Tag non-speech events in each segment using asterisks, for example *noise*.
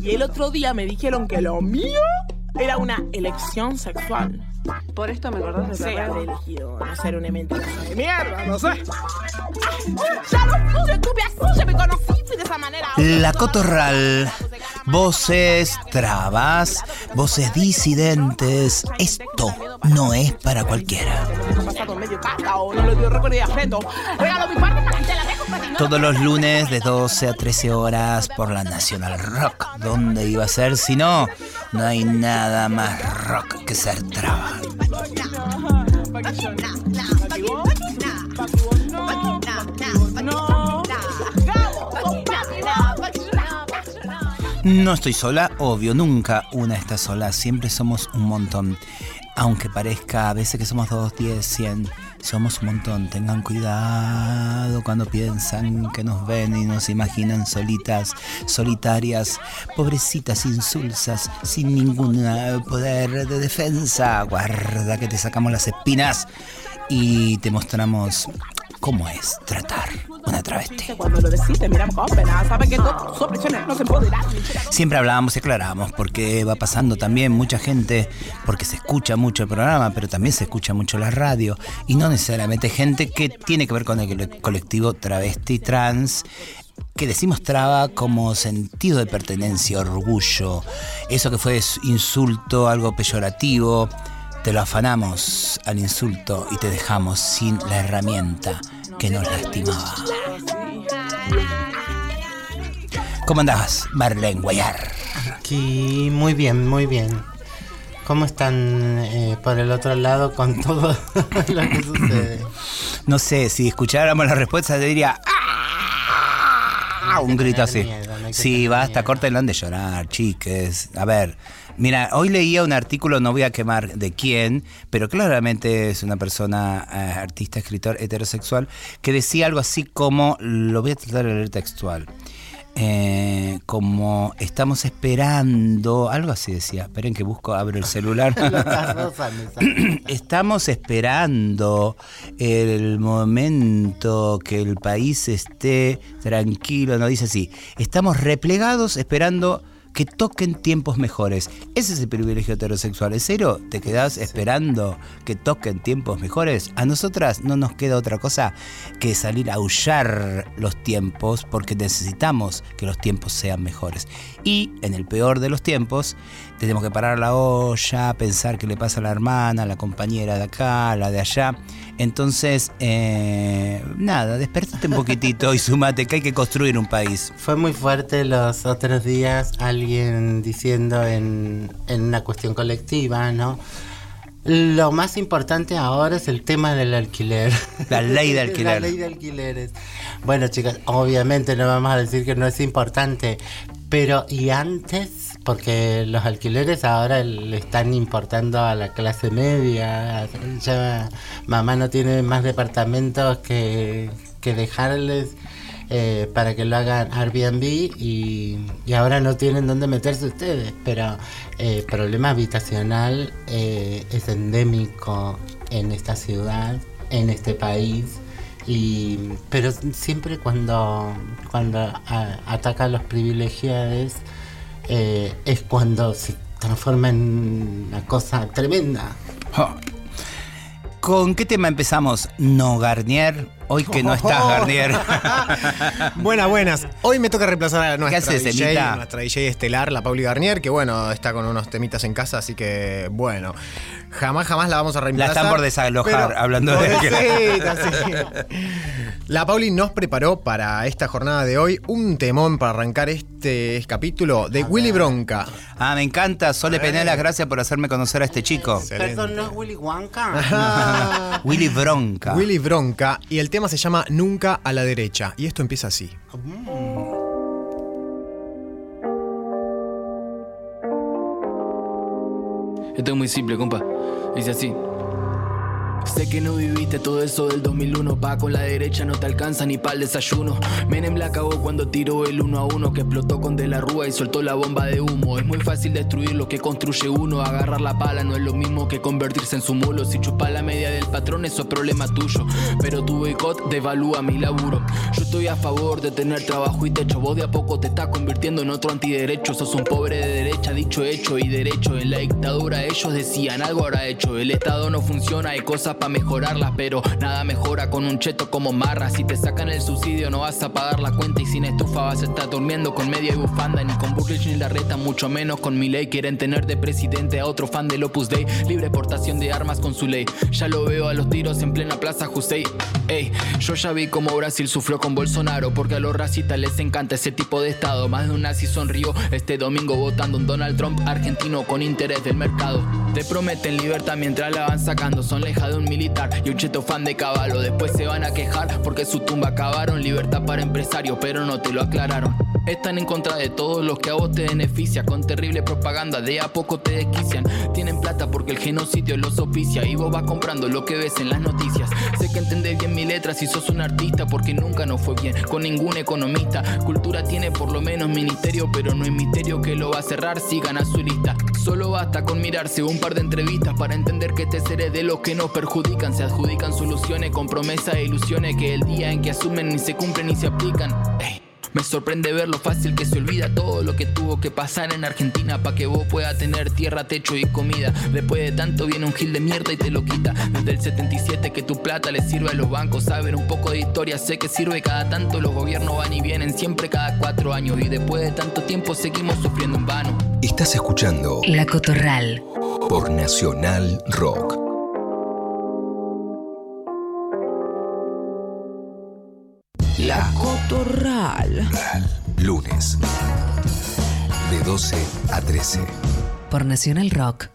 Y el otro día me dijeron que lo mío era una elección sexual. Por esto me acordás de de elegido no ser una mentirosa de mierda, no sé. Ya lo puse, tuve así, ya me conocí de esa manera. La Cotorral. Voces trabas, voces disidentes. Esto no es para cualquiera. Pasado medio o no le dio récord. Regalo mi parte para que te la dejo ¿no? Todos los lunes de 12 a 13 horas por la Nacional Rock. ¿Dónde iba a ser? Si no, no hay nada más rock que ser traba. No estoy sola, obvio, nunca una está sola, siempre somos un montón. Aunque parezca a veces que somos dos, diez, cien, somos un montón. Tengan cuidado cuando piensan que nos ven y nos imaginan solitas, solitarias, pobrecitas, insulsas, sin ningún eh, poder de defensa. Guarda que te sacamos las espinas y te mostramos cómo es tratar una travesti. Siempre hablábamos y aclarábamos porque va pasando también mucha gente, porque se escucha mucho el programa, pero también se escucha mucho la radio y no necesariamente gente que tiene que ver con el colectivo travesti trans que decimos traba como sentido de pertenencia, orgullo, eso que fue insulto, algo peyorativo, te lo afanamos al insulto y te dejamos sin la herramienta que nos lastimaba. ¿Cómo andabas, Marlene Guayar? Aquí, muy bien, muy bien. ¿Cómo están eh, por el otro lado con todo *laughs* lo que sucede? No sé, si escucháramos la respuesta, te diría. ¡Ah! Un grito así. miedo, no Sí, basta, córtenlo de llorar, chiques. A ver, mira, hoy leía un artículo, no voy a quemar de quién, pero claramente es una persona, eh, artista, escritor heterosexual, que decía algo así como, lo voy a tratar de leer textual. eh, como estamos esperando, algo así decía, esperen que busco, abro el celular. *laughs* *clears throat* Estamos esperando el momento que el país esté tranquilo, no dice así. Estamos replegados esperando que toquen tiempos mejores. Ese es el privilegio heterosexual. ¿En serio te quedás esperando que toquen tiempos mejores? A nosotras no nos queda otra cosa que salir a aullar los tiempos porque necesitamos que los tiempos sean mejores. Y en el peor de los tiempos tenemos que parar la olla, pensar qué le pasa a la hermana, a la compañera de acá, a la de allá. Entonces, eh, nada, despertate un poquitito y sumate que hay que construir un país. Fue muy fuerte los otros días alguien diciendo en, en una cuestión colectiva, ¿no? Lo más importante ahora es el tema del alquiler. La ley de *laughs* alquiler. La ley de alquileres. Bueno, chicas, obviamente no vamos a decir que no es importante, pero ¿y antes? Porque los alquileres ahora le están importando a la clase media. Ya mamá no tiene más departamentos que, que dejarles eh, para que lo hagan Airbnb y, y ahora no tienen dónde meterse ustedes. Pero el problema habitacional eh, es endémico en esta ciudad, en este país. Y, pero siempre cuando, cuando ataca a los privilegiados eh, es cuando se transforma en una cosa tremenda. Oh. ¿Con qué tema empezamos? No, Garnier. Hoy que no estás, *laughs* Garnier. *laughs* Buenas, buenas. Hoy me toca reemplazar a nuestra haces, DJ, nuestra DJ estelar, la Pauli Garnier, que bueno, está con unos temitas en casa, así que bueno, jamás, jamás la vamos a La reemplazar. están por desalojar, pero- hablando de Pobrecita, sí. La Pauli nos preparó para esta jornada de hoy un temón para arrancar este capítulo de Willy Bronca. Ah, me encanta. Sole Penelas, gracias por hacerme conocer a este chico. Perdón, ¿no es Willy Wonka? *laughs* Willy Bronca. Willy Bronca y el tema se llama Nunca a la derecha y esto empieza así. Esto es muy simple, compa. Dice así. Sé que no viviste todo eso del 2001, pa' con la derecha no te alcanza ni pa' el desayuno. Menem la acabó cuando tiró el uno a uno que explotó con De la Rúa y soltó la bomba de humo. Es muy fácil destruir lo que construye uno, agarrar la pala no es lo mismo que convertirse en su mulo. Si chupa la media del patrón, eso es problema tuyo. Pero tu boicot devalúa mi laburo. Yo estoy a favor de tener trabajo y techo. Vos de a poco te estás convirtiendo en otro antiderecho. Sos un pobre de derecha, dicho hecho y derecho. En la dictadura ellos decían algo habrá hecho. El Estado no funciona, hay cosas para mejorarlas, pero nada mejora con un cheto como marra. Si te sacan el subsidio, no vas a pagar la cuenta y sin estufa vas a estar durmiendo con media y bufanda. Ni con Burrich ni la reta, mucho menos con mi ley. Quieren tener de presidente a otro fan del Opus Dei. Libre portación de armas con su ley. Ya lo veo a los tiros en plena plaza Jusey. Ey, yo ya vi cómo Brasil sufrió con Bolsonaro, porque a los racistas les encanta ese tipo de estado. Más de un nazi sonrió este domingo votando un Donald Trump argentino con interés del mercado. Te prometen libertad mientras la van sacando. Son leja un militar y un cheto fan de caballo. Después se van a quejar porque su tumba acabaron. Libertad para empresarios, pero no te lo aclararon. Están en contra de todos los que a vos te beneficia. Con terrible propaganda, de a poco te desquician. Tienen plata porque el genocidio los oficia. Y vos vas comprando lo que ves en las noticias. Sé que entendés bien mi letra si sos un artista. Porque nunca nos fue bien con ningún economista. Cultura tiene por lo menos ministerio, pero no es misterio que lo va a cerrar si gana su lista. Solo basta con mirarse un par de entrevistas para entender que te seré de los que nos perjudican. Se adjudican soluciones con promesas e ilusiones que el día en que asumen ni se cumplen ni se aplican. Me sorprende ver lo fácil que se olvida todo lo que tuvo que pasar en Argentina para que vos puedas tener tierra, techo y comida. Después de tanto viene un gil de mierda y te lo quita. Desde el 77 que tu plata le sirve a los bancos. Saber un poco de historia, sé que sirve cada tanto. Los gobiernos van y vienen siempre cada cuatro años. Y después de tanto tiempo seguimos sufriendo en vano. Estás escuchando La Cotorral. por Nacional Rock. La Cotorral. lunes de 12 a 13. Por Nacional Rock.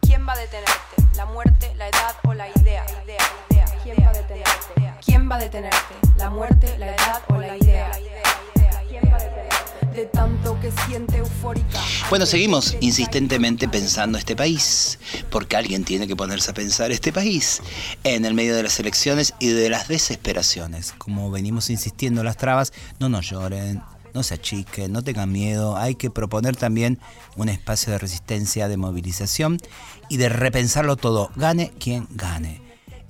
¿Quién va a detenerte? ¿La muerte, la edad o la idea? idea, idea. ¿Quién va a detenerte? ¿Quién va a detenerte? ¿La muerte, la edad Bueno, seguimos insistentemente pensando este país, porque alguien tiene que ponerse a pensar este país en el medio de las elecciones y de las desesperaciones. Como venimos insistiendo, las trabas, no nos lloren, no se achiquen, no tengan miedo, hay que proponer también un espacio de resistencia, de movilización y de repensarlo todo, gane quien gane.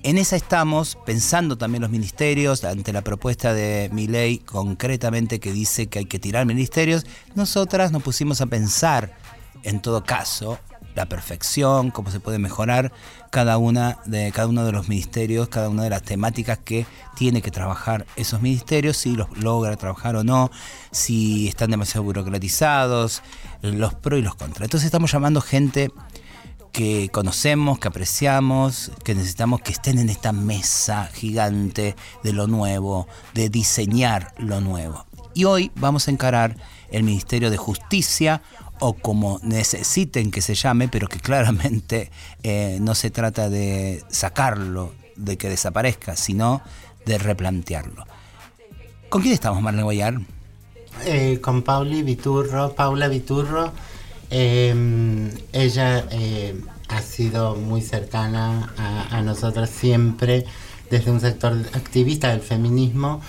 En esa estamos, pensando también los ministerios, ante la propuesta de mi ley concretamente que dice que hay que tirar ministerios, nosotras nos pusimos a pensar, en todo caso, la perfección, cómo se puede mejorar cada una de cada uno de los ministerios, cada una de las temáticas que tiene que trabajar esos ministerios, si los logra trabajar o no, si están demasiado burocratizados, los pros y los contras. Entonces estamos llamando gente que conocemos, que apreciamos, que necesitamos que estén en esta mesa gigante de lo nuevo, de diseñar lo nuevo. Y hoy vamos a encarar el Ministerio de Justicia o como necesiten que se llame, pero que claramente eh, no se trata de sacarlo, de que desaparezca, sino de replantearlo. ¿Con quién estamos, Marlene Guayar? Eh, con Pauli Viturro, Paula Viturro. Eh, ella eh, ha sido muy cercana a, a nosotras siempre desde un sector activista del feminismo,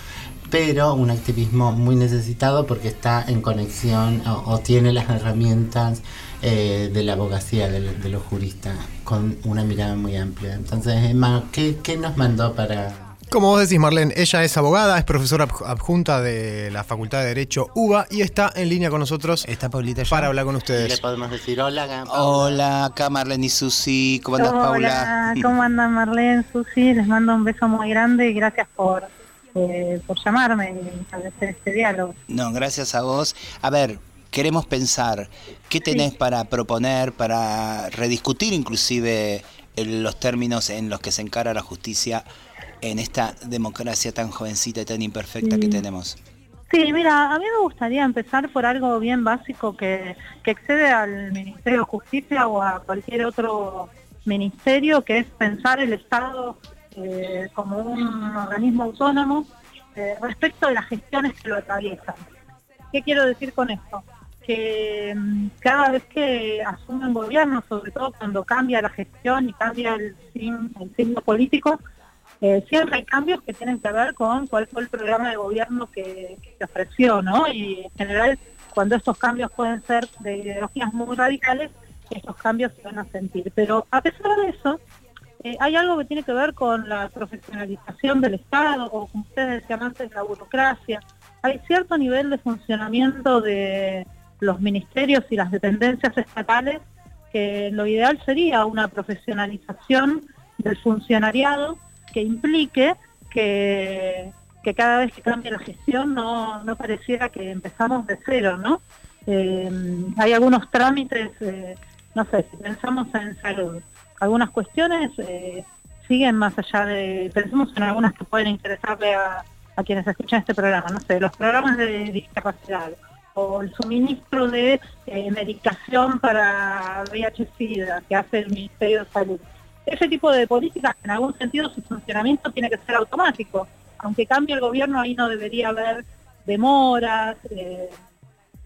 pero un activismo muy necesitado porque está en conexión o, tiene las herramientas eh, de la abogacía, de, de los juristas, con una mirada muy amplia. Entonces, Emma, ¿qué, qué nos mandó para...? Como vos decís, Marlene, ella es abogada, es profesora adj- adjunta de la Facultad de Derecho UBA y está en línea con nosotros ¿Está Paulita para hablar con ¿Le ustedes. podemos decir hola? Paula? Hola, acá Marlene y Susi. ¿Cómo andas, Paula? Hola, ¿cómo andan Marlene, Susi? Les mando un beso muy grande y gracias por, eh, por llamarme y establecer este diálogo. No, gracias a vos. A ver, queremos pensar qué tenés para proponer, para rediscutir inclusive el- los términos en los que se encara la justicia en esta democracia tan jovencita y tan imperfecta que tenemos. Sí, mira, a mí me gustaría empezar por algo bien básico que, que excede al Ministerio de Justicia o a cualquier otro ministerio, que es pensar el Estado eh, como un organismo autónomo eh, respecto de las gestiones que lo atraviesan. ¿Qué quiero decir con esto? que mm, cada vez que asumen gobierno, sobre todo cuando cambia la gestión y cambia el signo político, eh, siempre hay cambios que tienen que ver con cuál fue el programa de gobierno que, que se ofreció, ¿no? Y en general, cuando estos cambios pueden ser de ideologías muy radicales, estos cambios se van a sentir. Pero a pesar de eso, eh, hay algo que tiene que ver con la profesionalización del Estado, o como ustedes decían antes, la burocracia. Hay cierto nivel de funcionamiento de los ministerios y las dependencias estatales que lo ideal sería una profesionalización del funcionariado que implique que, que cada vez que cambie la gestión no, no pareciera que empezamos de cero, ¿no? Eh, hay algunos trámites, eh, no sé, si pensamos en salud, algunas cuestiones eh, siguen más allá de, pensemos en algunas que pueden interesarle a, a quienes escuchan este programa, no sé, los programas de discapacidad o el suministro de medicación para VIH-Sida que hace el Ministerio de Salud. Ese tipo de políticas, en algún sentido, su funcionamiento tiene que ser automático. Aunque cambie el gobierno, ahí no debería haber demoras, eh,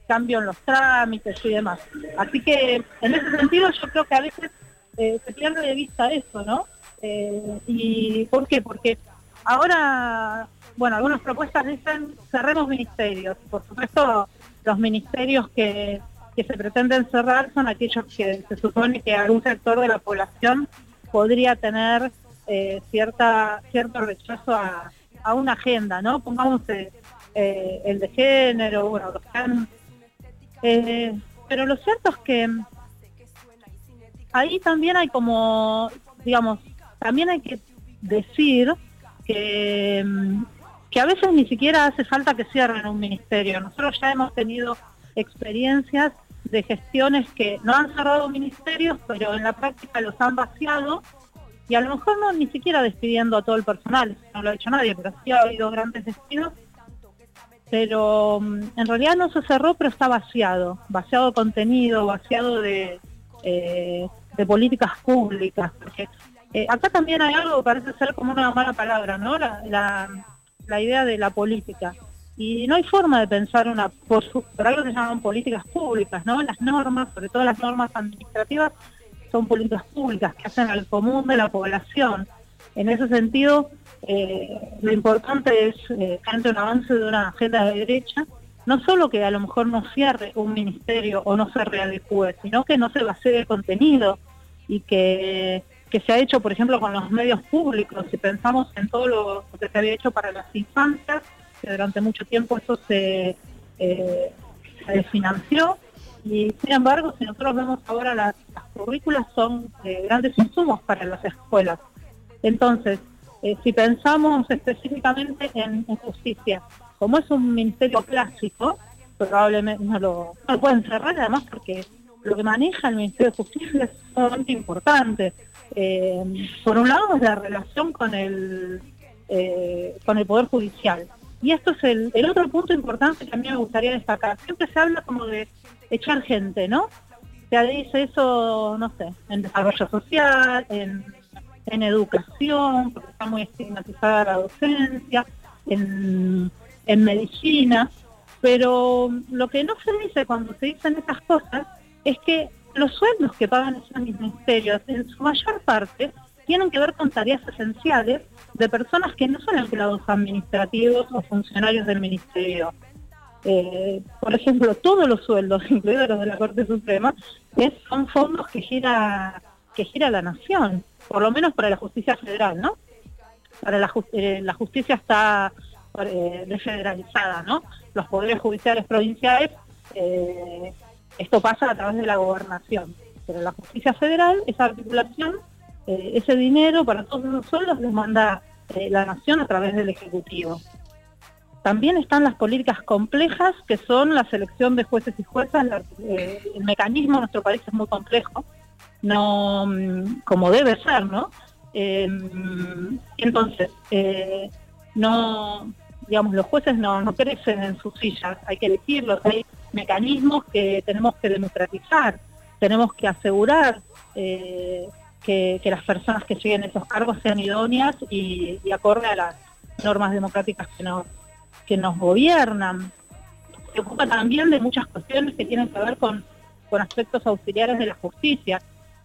cambio en los trámites y demás. Así que, en ese sentido, yo creo que a veces eh, se pierde de vista eso, ¿no? Eh, ¿Y por qué? Porque ahora, bueno, algunas propuestas dicen cerremos ministerios. Por supuesto, los ministerios que, que se pretenden cerrar son aquellos que se supone que algún sector de la población podría tener eh, cierta cierto rechazo a, a una agenda, ¿no? Pongamos eh, eh, el de género, bueno, los eh, pero lo cierto es que ahí también hay como, digamos, también hay que decir que, mm, que a veces ni siquiera hace falta que cierren un ministerio. Nosotros ya hemos tenido experiencias de gestiones que no han cerrado ministerios, pero en la práctica los han vaciado y a lo mejor no ni siquiera despidiendo a todo el personal, no lo ha hecho nadie, pero sí ha habido grandes despidos. Pero mm, en realidad no se cerró, pero está vaciado, vaciado de contenido, vaciado de, eh, de políticas públicas. Porque eh, acá también hay algo que parece ser como una mala palabra, ¿no? La- la idea de la política. Y no hay forma de pensar una, por, su- por algo que se llaman políticas públicas, ¿no? Las normas, sobre todo las normas administrativas, son políticas públicas que hacen al común de la población. En ese sentido, eh, lo importante es, eh, ante un avance de una agenda de derecha, no solo que a lo mejor no cierre un ministerio o no se readecue, sino que no se vacíe de contenido y que, que se ha hecho, por ejemplo, con los medios públicos. Si pensamos en todo lo que se había hecho para las infancias, durante mucho tiempo eso se, eh, se desfinanció, y sin embargo, si nosotros vemos ahora las, las currículas son eh, grandes insumos para las escuelas. Entonces, eh, si pensamos específicamente en, justicia, como es un ministerio clásico, probablemente no lo, no lo pueden cerrar además porque lo que maneja el Ministerio de Justicia es sumamente importante. Por un lado es la relación con el, con el Poder Judicial. Y esto es el, otro punto importante que a mí me gustaría destacar. Siempre se habla como de echar gente, ¿no? Se dice eso, no sé, en desarrollo social, en, en educación, porque está muy estigmatizada la docencia, en, en medicina, pero lo que no se dice cuando se dicen estas cosas es que los sueldos que pagan esos ministerios, en su mayor parte, tienen que ver con tareas esenciales de personas que no son empleados administrativos o funcionarios del ministerio. Eh, por ejemplo, todos los sueldos, *laughs* incluidos los de la Corte Suprema, son fondos que gira que gira la nación, por lo menos para la justicia federal, ¿no? Para la, eh, justicia está eh, ¿no? Los poderes judiciales provinciales, eh, esto pasa a través de la gobernación, pero la justicia federal, esa articulación, eh, ese dinero para todos los sueldos los manda eh, la nación a través del Ejecutivo. También están las políticas complejas, que son la selección de jueces y juezas. eh, el mecanismo en nuestro país es muy complejo, no mm, como debe ser, ¿no? Entonces, no, digamos, los jueces no, no crecen en sus sillas, hay que elegirlos, hay mecanismos que tenemos que democratizar, tenemos que asegurar que, las personas que lleguen esos cargos sean idóneas y, acorde a las normas democráticas que nos, que nos gobiernan. se ocupa también de muchas cuestiones que tienen que ver con, con aspectos auxiliares de la justicia.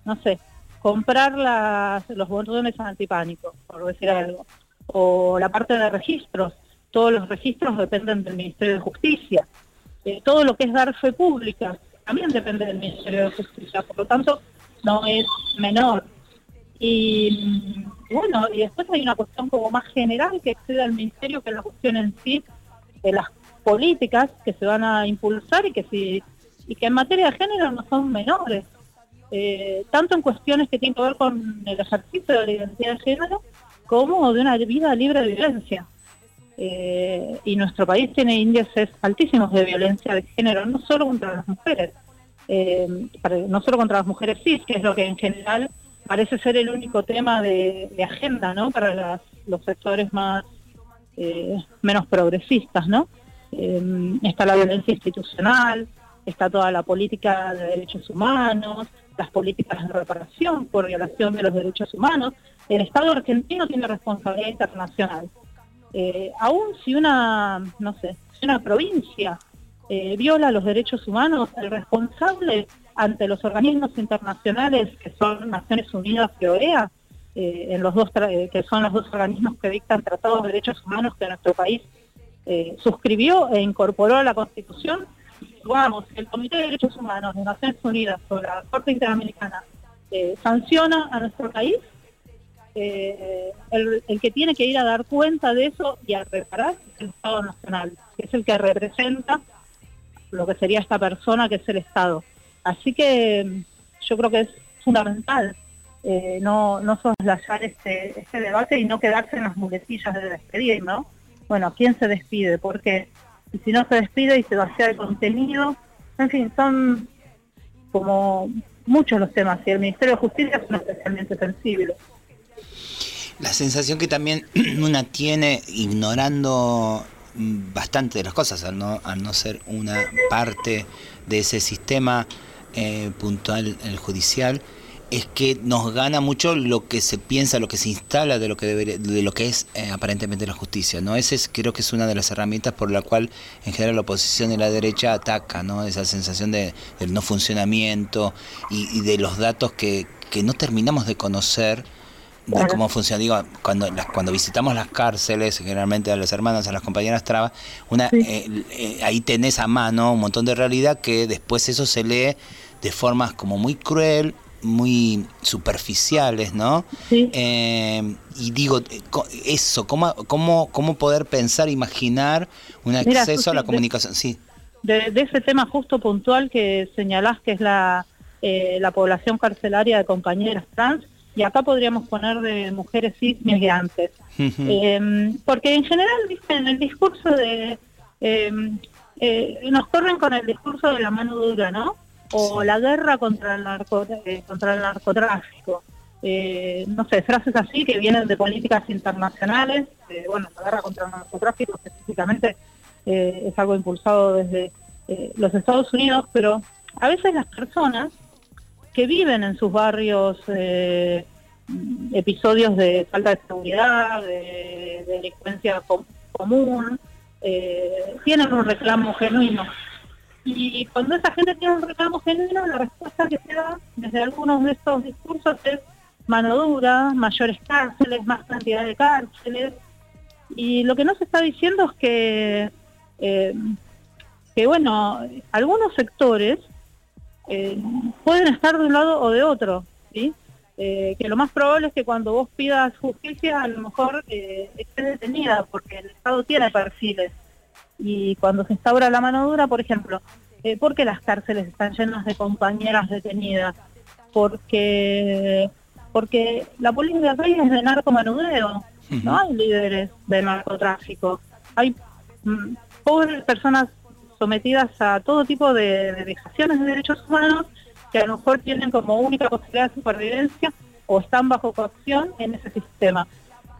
No sé, comprar las, los botones antipánico, por decir algo. O la parte de registros. Todos los registros dependen del Ministerio de Justicia. Eh, todo lo que es dar fe pública también depende del Ministerio de Justicia. Por lo tanto, no es menor. Y bueno, y después hay una cuestión como más general que excede al Ministerio, que es la cuestión en sí de las políticas que se van a impulsar y que si y que en materia de género no son menores. Eh, tanto en cuestiones que tienen que ver con el ejercicio de la identidad de género como de una vida libre de violencia. Eh, y nuestro país tiene índices altísimos de violencia de género, no solo contra las mujeres, eh, no solo contra las mujeres cis, que es lo que en general parece ser el único tema de, agenda ¿no? para los sectores más menos progresistas. ¿no? está la violencia institucional, está toda la política de derechos humanos, las políticas de reparación por violación de los derechos humanos. El Estado argentino tiene responsabilidad internacional. Eh, aún si una, no sé, si una provincia eh, viola los derechos humanos, el responsable ante los organismos internacionales que son Naciones Unidas y OEA, eh, en los dos que son los dos organismos que dictan tratados de derechos humanos que nuestro país suscribió e incorporó a la Constitución, vamos, el Comité de Derechos Humanos de Naciones Unidas o la Corte Interamericana eh, sanciona a nuestro país, eh, el, que tiene que ir a dar cuenta de eso y a reparar es el Estado Nacional, que es el que representa lo que sería esta persona que es el Estado. Así que mm, yo creo que es fundamental eh, no, no soslayar este, este debate y no quedarse en las muletillas de despedir, ¿no? Bueno, ¿quién se despide? Porque si no se despide y se vacía el contenido. En fin, son como muchos los temas y el Ministerio de Justicia es especialmente sensible. La sensación que también *clears throat* una tiene ignorando bastante de las cosas, al no, al no ser una parte de ese sistema eh, puntual, el judicial, es que nos gana mucho lo que se piensa, lo que se instala de lo que de lo que es eh, aparentemente la justicia, ¿no? Ese es, creo que es una de las herramientas por la cual en general la oposición y la derecha ataca, ¿no? Esa sensación de, del no funcionamiento y, de los datos que, que, no terminamos de conocer de cómo funciona. Digo, cuando, cuando visitamos las cárceles, generalmente a las hermanas, a las compañeras trabas, una, eh, eh, ahí tenés a mano un montón de realidad que después eso se lee de formas como muy cruel, muy superficiales, ¿no? Eh, y digo, eso, ¿cómo, cómo, cómo poder pensar, imaginar un acceso a la comunicación? Sí. De, ese tema justo puntual que señalás, que es la, eh, la población carcelaria de compañeras trans, y acá podríamos poner de mujeres cis migrantes. Em, porque en general, ¿viste? en el discurso de... Em, eh, nos corren con el discurso de la mano dura, ¿no? o la guerra contra el, narco, eh, contra el narcotráfico. Eh, no sé, frases así que vienen de políticas internacionales. Bueno, la guerra contra el narcotráfico específicamente es algo impulsado desde los Estados Unidos, pero a veces las personas viven en sus barrios episodios de falta de seguridad, de, delincuencia común, tienen un reclamo genuino y cuando esa gente tiene un reclamo genuino, la respuesta que se da desde algunos de estos discursos es mano dura, mayores cárceles, más cantidad de cárceles. Y lo que no se está diciendo es que, eh, que bueno, algunos sectores eh, pueden estar de un lado o de otro, ¿sí? Eh, que lo más probable es que cuando vos pidas justicia a lo mejor esté detenida porque el Estado tiene perfiles y cuando se instaura la mano dura, por ejemplo, eh, ¿por qué las cárceles están llenas de compañeras detenidas? Porque porque la política acá es de narcomanudeo, no hay líderes de narcotráfico, hay mm, pobres personas sometidas a todo tipo de, de vejaciones de derechos humanos que a lo mejor tienen como única posibilidad de supervivencia o están bajo coacción en ese sistema.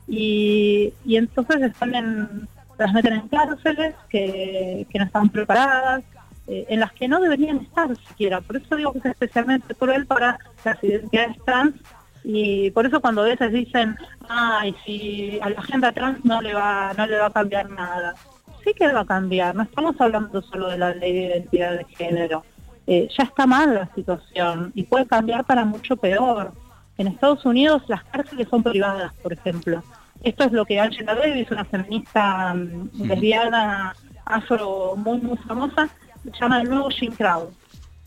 Y, entonces están en, las meten en cárceles que, no están preparadas, eh, en las que no deberían estar siquiera. Por eso digo que es especialmente cruel para las identidades trans y por eso cuando a veces dicen, ay, si a la agenda trans no le va, no le va a cambiar nada. Sí que va a cambiar. No estamos hablando solo de la ley de identidad de género. Eh, ya está mal la situación y puede cambiar para mucho peor. En Estados Unidos las cárceles son privadas, por ejemplo. Esto es lo que Angela Davis, una feminista mm, lesbiana afro muy muy famosa, llama el nuevo Jim Crow.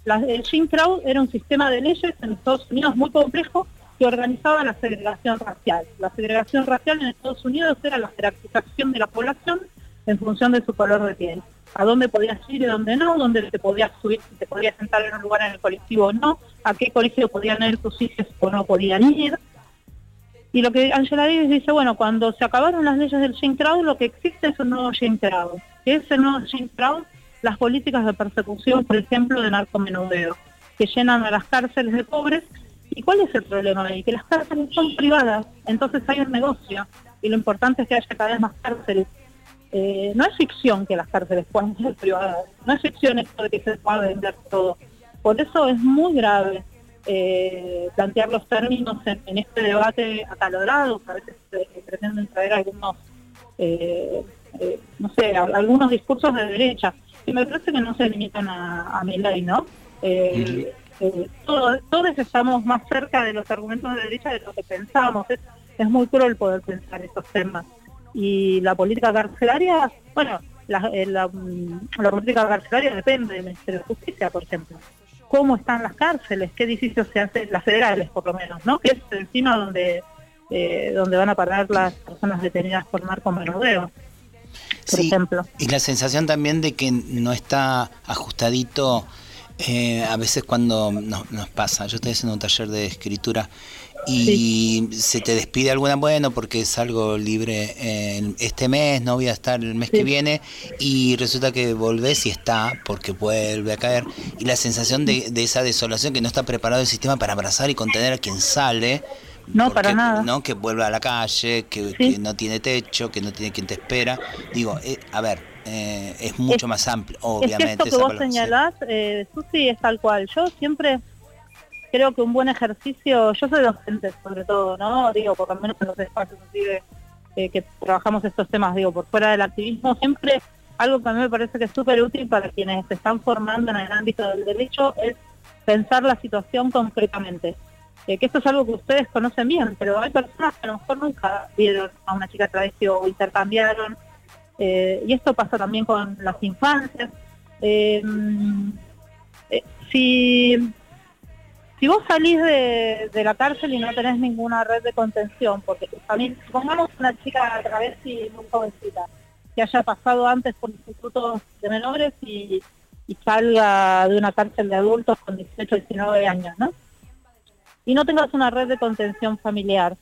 La- el Jim Crow era un sistema de leyes en Estados Unidos muy complejo que organizaba la segregación racial. La segregación racial en Estados Unidos era la jerarquización de la población en función de su color de piel. A dónde podías ir y dónde no, dónde te podías subir, si te podías sentar en un lugar en el colectivo o no, a qué colegio podían ir tus hijos o no podían ir. Y lo que Angela Davis dice, bueno, cuando se acabaron las leyes del Jim Crow, lo que existe es un nuevo Jim Crow. Que es el nuevo Jim Crow, las políticas de persecución, por ejemplo, de narcomenudeo, que llenan a las cárceles de pobres. ¿Y cuál es el problema ahí? Que las cárceles son privadas, entonces hay un negocio. Y lo importante es que haya cada vez más cárceles. Eh, no es ficción que las cárceles puedan *laughs* ser privadas, no es ficción esto de que se pueda vender todo. Por eso es muy grave eh, plantear los términos en, en este debate acalorado, que a veces eh, pretenden traer algunos, no sé, a- algunos discursos de derecha, que me parece que no se limitan a, a mi ley, ¿no? Todo- todos estamos más cerca de los argumentos de derecha de lo que pensamos. Es, es muy cruel poder pensar estos temas. Y la política carcelaria, bueno, la, eh, la, mm, la política carcelaria depende del Ministerio de Justicia, por ejemplo. ¿Cómo están las cárceles? ¿Qué edificios se hacen? Las federales, por lo menos, ¿no? Que es encima donde, eh, donde van a parar las personas detenidas por narcomenudeo, por Sí, ejemplo. y la sensación también de que no está ajustadito eh, a veces cuando nos pasa. Yo estoy haciendo un taller de escritura y se te despide alguna, bueno, porque es algo libre eh, este mes, no voy a estar el mes que viene, y resulta que volvés y está, porque vuelve a caer. Y la sensación de, de esa desolación que no está preparado el sistema para abrazar y contener a quien sale. No, para nada. ¿no? Que vuelva a la calle, que, que no tiene techo, que no tiene quien te espera. Digo, eh, a ver, eh, es mucho Es- más amplio, Es obviamente. que esto que vos señalás, eh, Susi, es tal cual. Yo siempre creo que un buen ejercicio, yo soy docente sobre todo, ¿no? Digo, por lo menos en los espacios eh, que trabajamos estos temas, digo, por fuera del activismo, siempre algo que a mí me parece que es súper útil para quienes se están formando en el ámbito del derecho es pensar la situación concretamente. Eh, que esto es algo que ustedes conocen bien, pero hay personas que a lo mejor nunca vieron a una chica travesti o intercambiaron. Eh, y esto pasa también con las infancias. Si, si vos salís de, de la cárcel y no tenés ninguna red de contención, porque familia, pongamos una chica travesti muy jovencita, que haya pasado antes por institutos de menores y, y salga de una cárcel de adultos con 18, 19 años, ¿no? Y no tengas una red de contención familiar,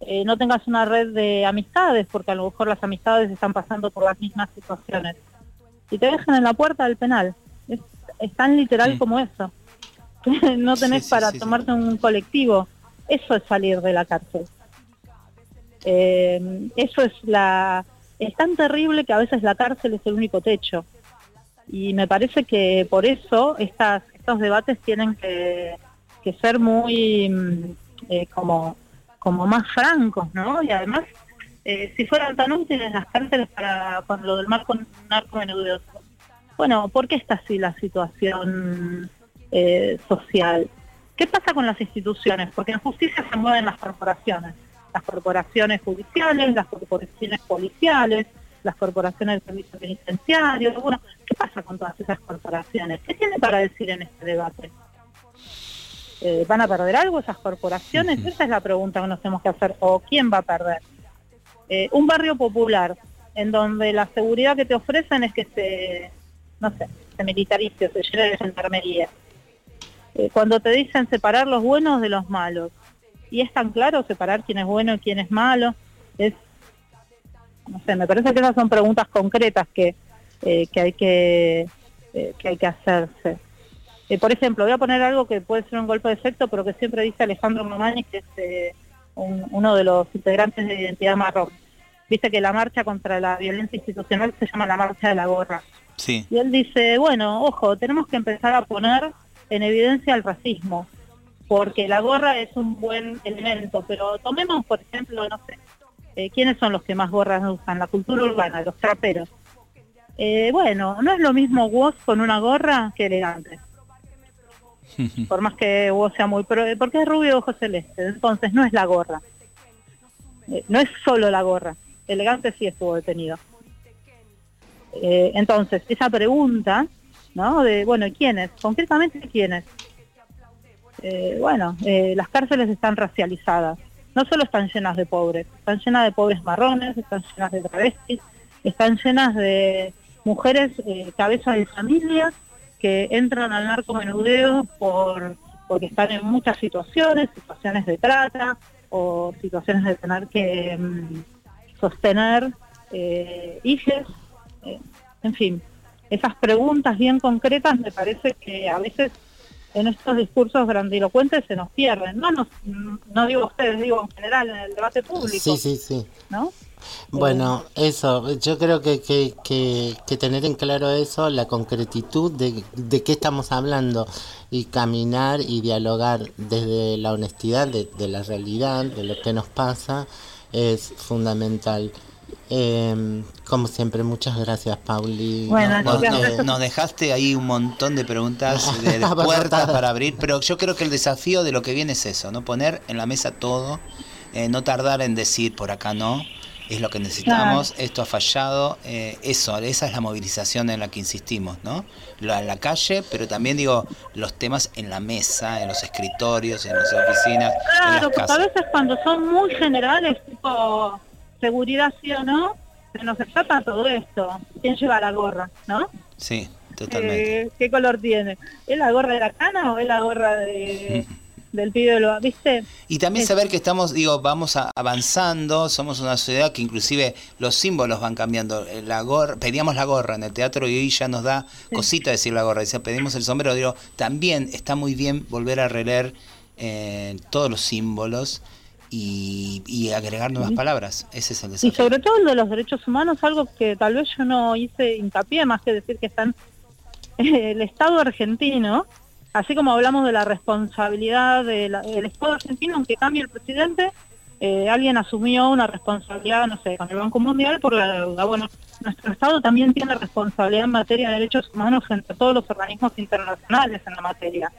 eh, no tengas una red de amistades, porque a lo mejor las amistades están pasando por las mismas situaciones. Y te dejan en la puerta del penal. Es, es tan literal Mm. como eso. *laughs* No tenés Sí, para tomarte un colectivo. Eso es salir de la cárcel. Eh, eso es la... Es tan terrible que a veces la cárcel es el único techo. Y me parece que por eso estas, estos debates tienen que, que ser muy mm, eh, como, como más francos, ¿no? Y además, eh, si fueran tan útiles las cárceles para con lo del marco narcomenudeo, bueno, ¿por qué está así la situación eh, social? ¿Qué pasa con las instituciones? Porque en justicia se mueven las corporaciones, las corporaciones judiciales, las corporaciones policiales, las corporaciones del servicio penitenciario. Bueno, ¿qué pasa con todas esas corporaciones? ¿Qué tiene para decir en este debate? Eh, ¿Van a perder algo esas corporaciones? Esa es la pregunta que nos tenemos que hacer. ¿O quién va a perder? Eh, un barrio popular en donde la seguridad que te ofrecen es que se, no sé, se militarice o se llene de gendarmería. Eh, cuando te dicen separar los buenos de los malos, y es tan claro separar quién es bueno y quién es malo, es, no sé, me parece que esas son preguntas concretas que, eh, que hay que, eh, que hay que hacerse. Por ejemplo, voy a poner algo que puede ser un golpe de efecto, pero que siempre dice Alejandro Mamani, que es un- uno de los integrantes de Identidad Marrón. Viste que la marcha contra la violencia institucional se llama la marcha de la gorra. Sí. Y él dice, bueno, ojo, tenemos que empezar a poner en evidencia el racismo, porque la gorra es un buen elemento, pero tomemos, por ejemplo, no sé, eh, ¿quiénes son los que más gorras usan? La cultura urbana, los traperos. Eh, bueno, no es lo mismo vos con una gorra que elegante. *laughs* Por más que vos sea muy... Pero, porque es rubio ojo celeste, entonces no es la gorra. Eh, no es solo la gorra. Elegante sí estuvo detenido. Eh, entonces, esa pregunta, ¿no? De, bueno, ¿quiénes? Concretamente, ¿quiénes? Eh, bueno, eh, las cárceles están racializadas. No solo están llenas de pobres, están llenas de pobres marrones, están llenas de travestis, están llenas de mujeres eh, cabezas de familias que entran al narcomenudeo por, porque están en muchas situaciones, situaciones de trata o situaciones de tener que mm, sostener eh, hijos, eh, en fin, esas preguntas bien concretas me parece que a veces en estos discursos grandilocuentes se nos pierden. No, nos, no digo ustedes, digo en general en el debate público. Sí, sí, sí. ¿no? Bueno, eso, yo creo que, que, que, que tener en claro eso, la concretitud de, de qué estamos hablando y caminar y dialogar desde la honestidad de, de la realidad, de lo que nos pasa, es fundamental. Eh, como siempre, muchas gracias, Pauli. Bueno, Nos, dejaste ahí un montón de preguntas, *laughs* de, puertas para abrir, pero yo creo que el desafío de lo que viene es eso, ¿no? Poner en la mesa todo, eh, no tardar en decir por acá no, es lo que necesitamos, esto ha fallado, eh, eso, esa es la movilización en la que insistimos, ¿no? La, en la calle, pero también digo, los temas en la mesa, en los escritorios, en las oficinas, en Claro, las porque a veces cuando son muy generales, tipo seguridad sí o no, se nos escapa todo esto. ¿Quién lleva la gorra, no? Sí, totalmente. Eh, ¿Qué color tiene? ¿Es la gorra de la cana o es la gorra de, *laughs* del pibe de lo, ¿viste? Y también saber que estamos, digo, vamos avanzando, somos una sociedad que inclusive los símbolos van cambiando. Eh, La gorra, pedíamos la gorra en el teatro y hoy ya nos da cosita decir la gorra. Dice, pedimos el sombrero. Digo, también está muy bien volver a releer eh, todos los símbolos y, y agregar nuevas palabras. Ese es el Y desafío. sobre todo el de los derechos humanos, algo que tal vez yo no hice hincapié, más que decir que están el Estado argentino, así como hablamos de la responsabilidad del Estado argentino, aunque cambie el presidente, eh, alguien asumió una responsabilidad, no sé, con el Banco Mundial por la deuda. Bueno, nuestro Estado también tiene responsabilidad en materia de derechos humanos frente a todos los organismos internacionales en la materia.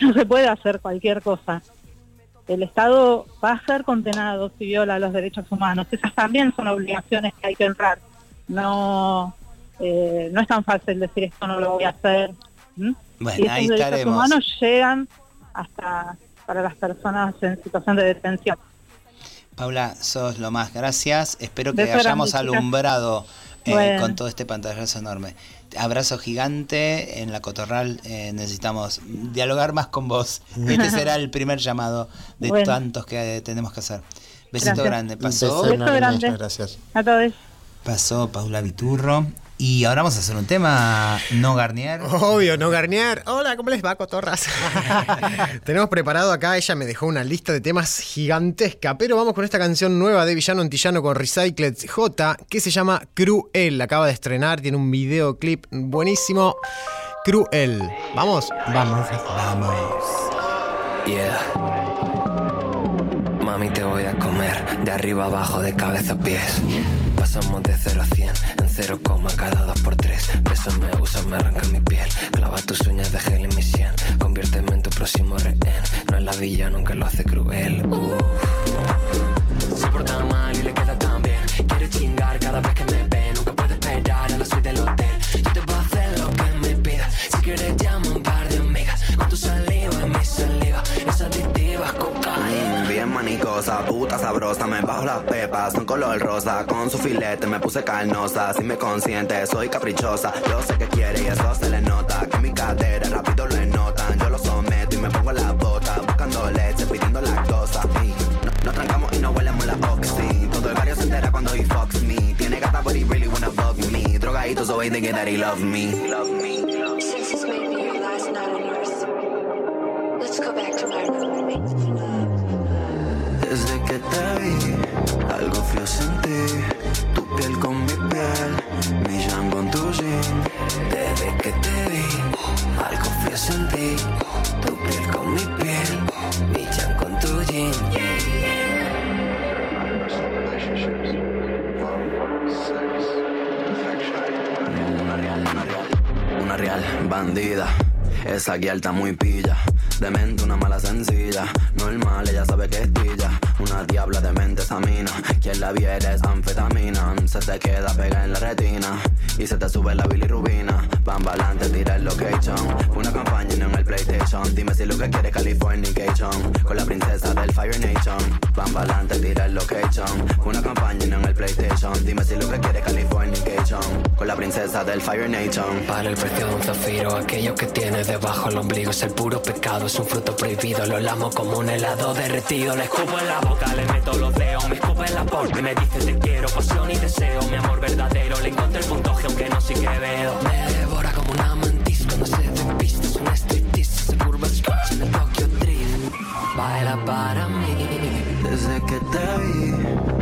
No se puede hacer cualquier cosa el Estado va a ser condenado si viola los derechos humanos. Esas también son obligaciones que hay que honrar. No, eh, no es tan fácil decir esto no lo voy a hacer. Bueno, y esos ahí derechos estaremos. humanos llegan hasta para las personas en situación de detención. Paula, sos lo más. Gracias. Espero que hayamos chicas. Eh, Bueno. con todo este pantallazo enorme. Abrazo gigante. En la Cotorral eh, necesitamos dialogar más con vos. *laughs* Este será el primer llamado de Bueno. tantos que eh, tenemos que hacer. Besito Gracias. grande. Pasó, grande. Gracias. A todos. pasó Paula Viturro. Y ahora vamos a hacer un tema no Garnier. Obvio, no Garnier. Hola, ¿cómo les va, cotorras? *laughs* Tenemos preparado acá, ella me dejó una lista de temas gigantesca, pero vamos con esta canción nueva de Villano Antillano con Recycled J, que se llama Cruel. Acaba de estrenar, tiene un videoclip buenísimo. Cruel. ¿Vamos? Vamos. Yeah. Mami, te voy a comer de arriba abajo, de cabeza a pies. Pasamos de 0 a 100 en 0, cada 2 por 3 Bésame, úsame, arranca mi piel. Clava tus uñas de gel en mi sien. Conviérteme en tu próximo rehén. No es la villana, aunque lo hace cruel. Uf. Se porta mal y le queda tan bien. Quiere chingar cada vez que me ve. Manicosa, puta sabrosa, me bajo las pepas, son color rosa, con su filete me puse carnosa, si me consiente, soy caprichosa, yo sé que quiere y eso se le nota, que mi cadera rápido lo notan, yo lo someto y me pongo la bota, buscando leche, pidiendo lactosa, y no, nos trancamos y no huelemos la oxy, todo el barrio se entera cuando he fucks me, tiene gata but he really wanna fuck me, drogadito so he thinking that he love me, love me, love me. Since this may be your last night on earth, let's go back to my room. Esa guía está muy pilla. Demente, una mala sencilla. Normal, ella sabe que es tilla. Una diabla de mente esa mina. Quien la viera es anfetamina. Se te queda pega en la retina. Y se te sube la bilirrubina. Van pa'lante, tira el location. Una campaña no en el PlayStation. Dime si lo que quieres Californication. Con la princesa del Fire Nation. Van pa'lante, tira el location. Una campaña no en el PlayStation. Dime si lo que quieres Californication. Con la princesa del Fire Nation. Para el precio de un zafiro, aquello que tienes debajo el ombligo es el puro pecado, es un fruto prohibido. Lo lamo como un helado derretido. Le escupo en la boca, le meto los dedos, me escupo en la porta y me dice te quiero, pasión y deseo, mi amor verdadero. Le encontré el punto G, aunque no sé qué veo. Para mí. Desde que te vi,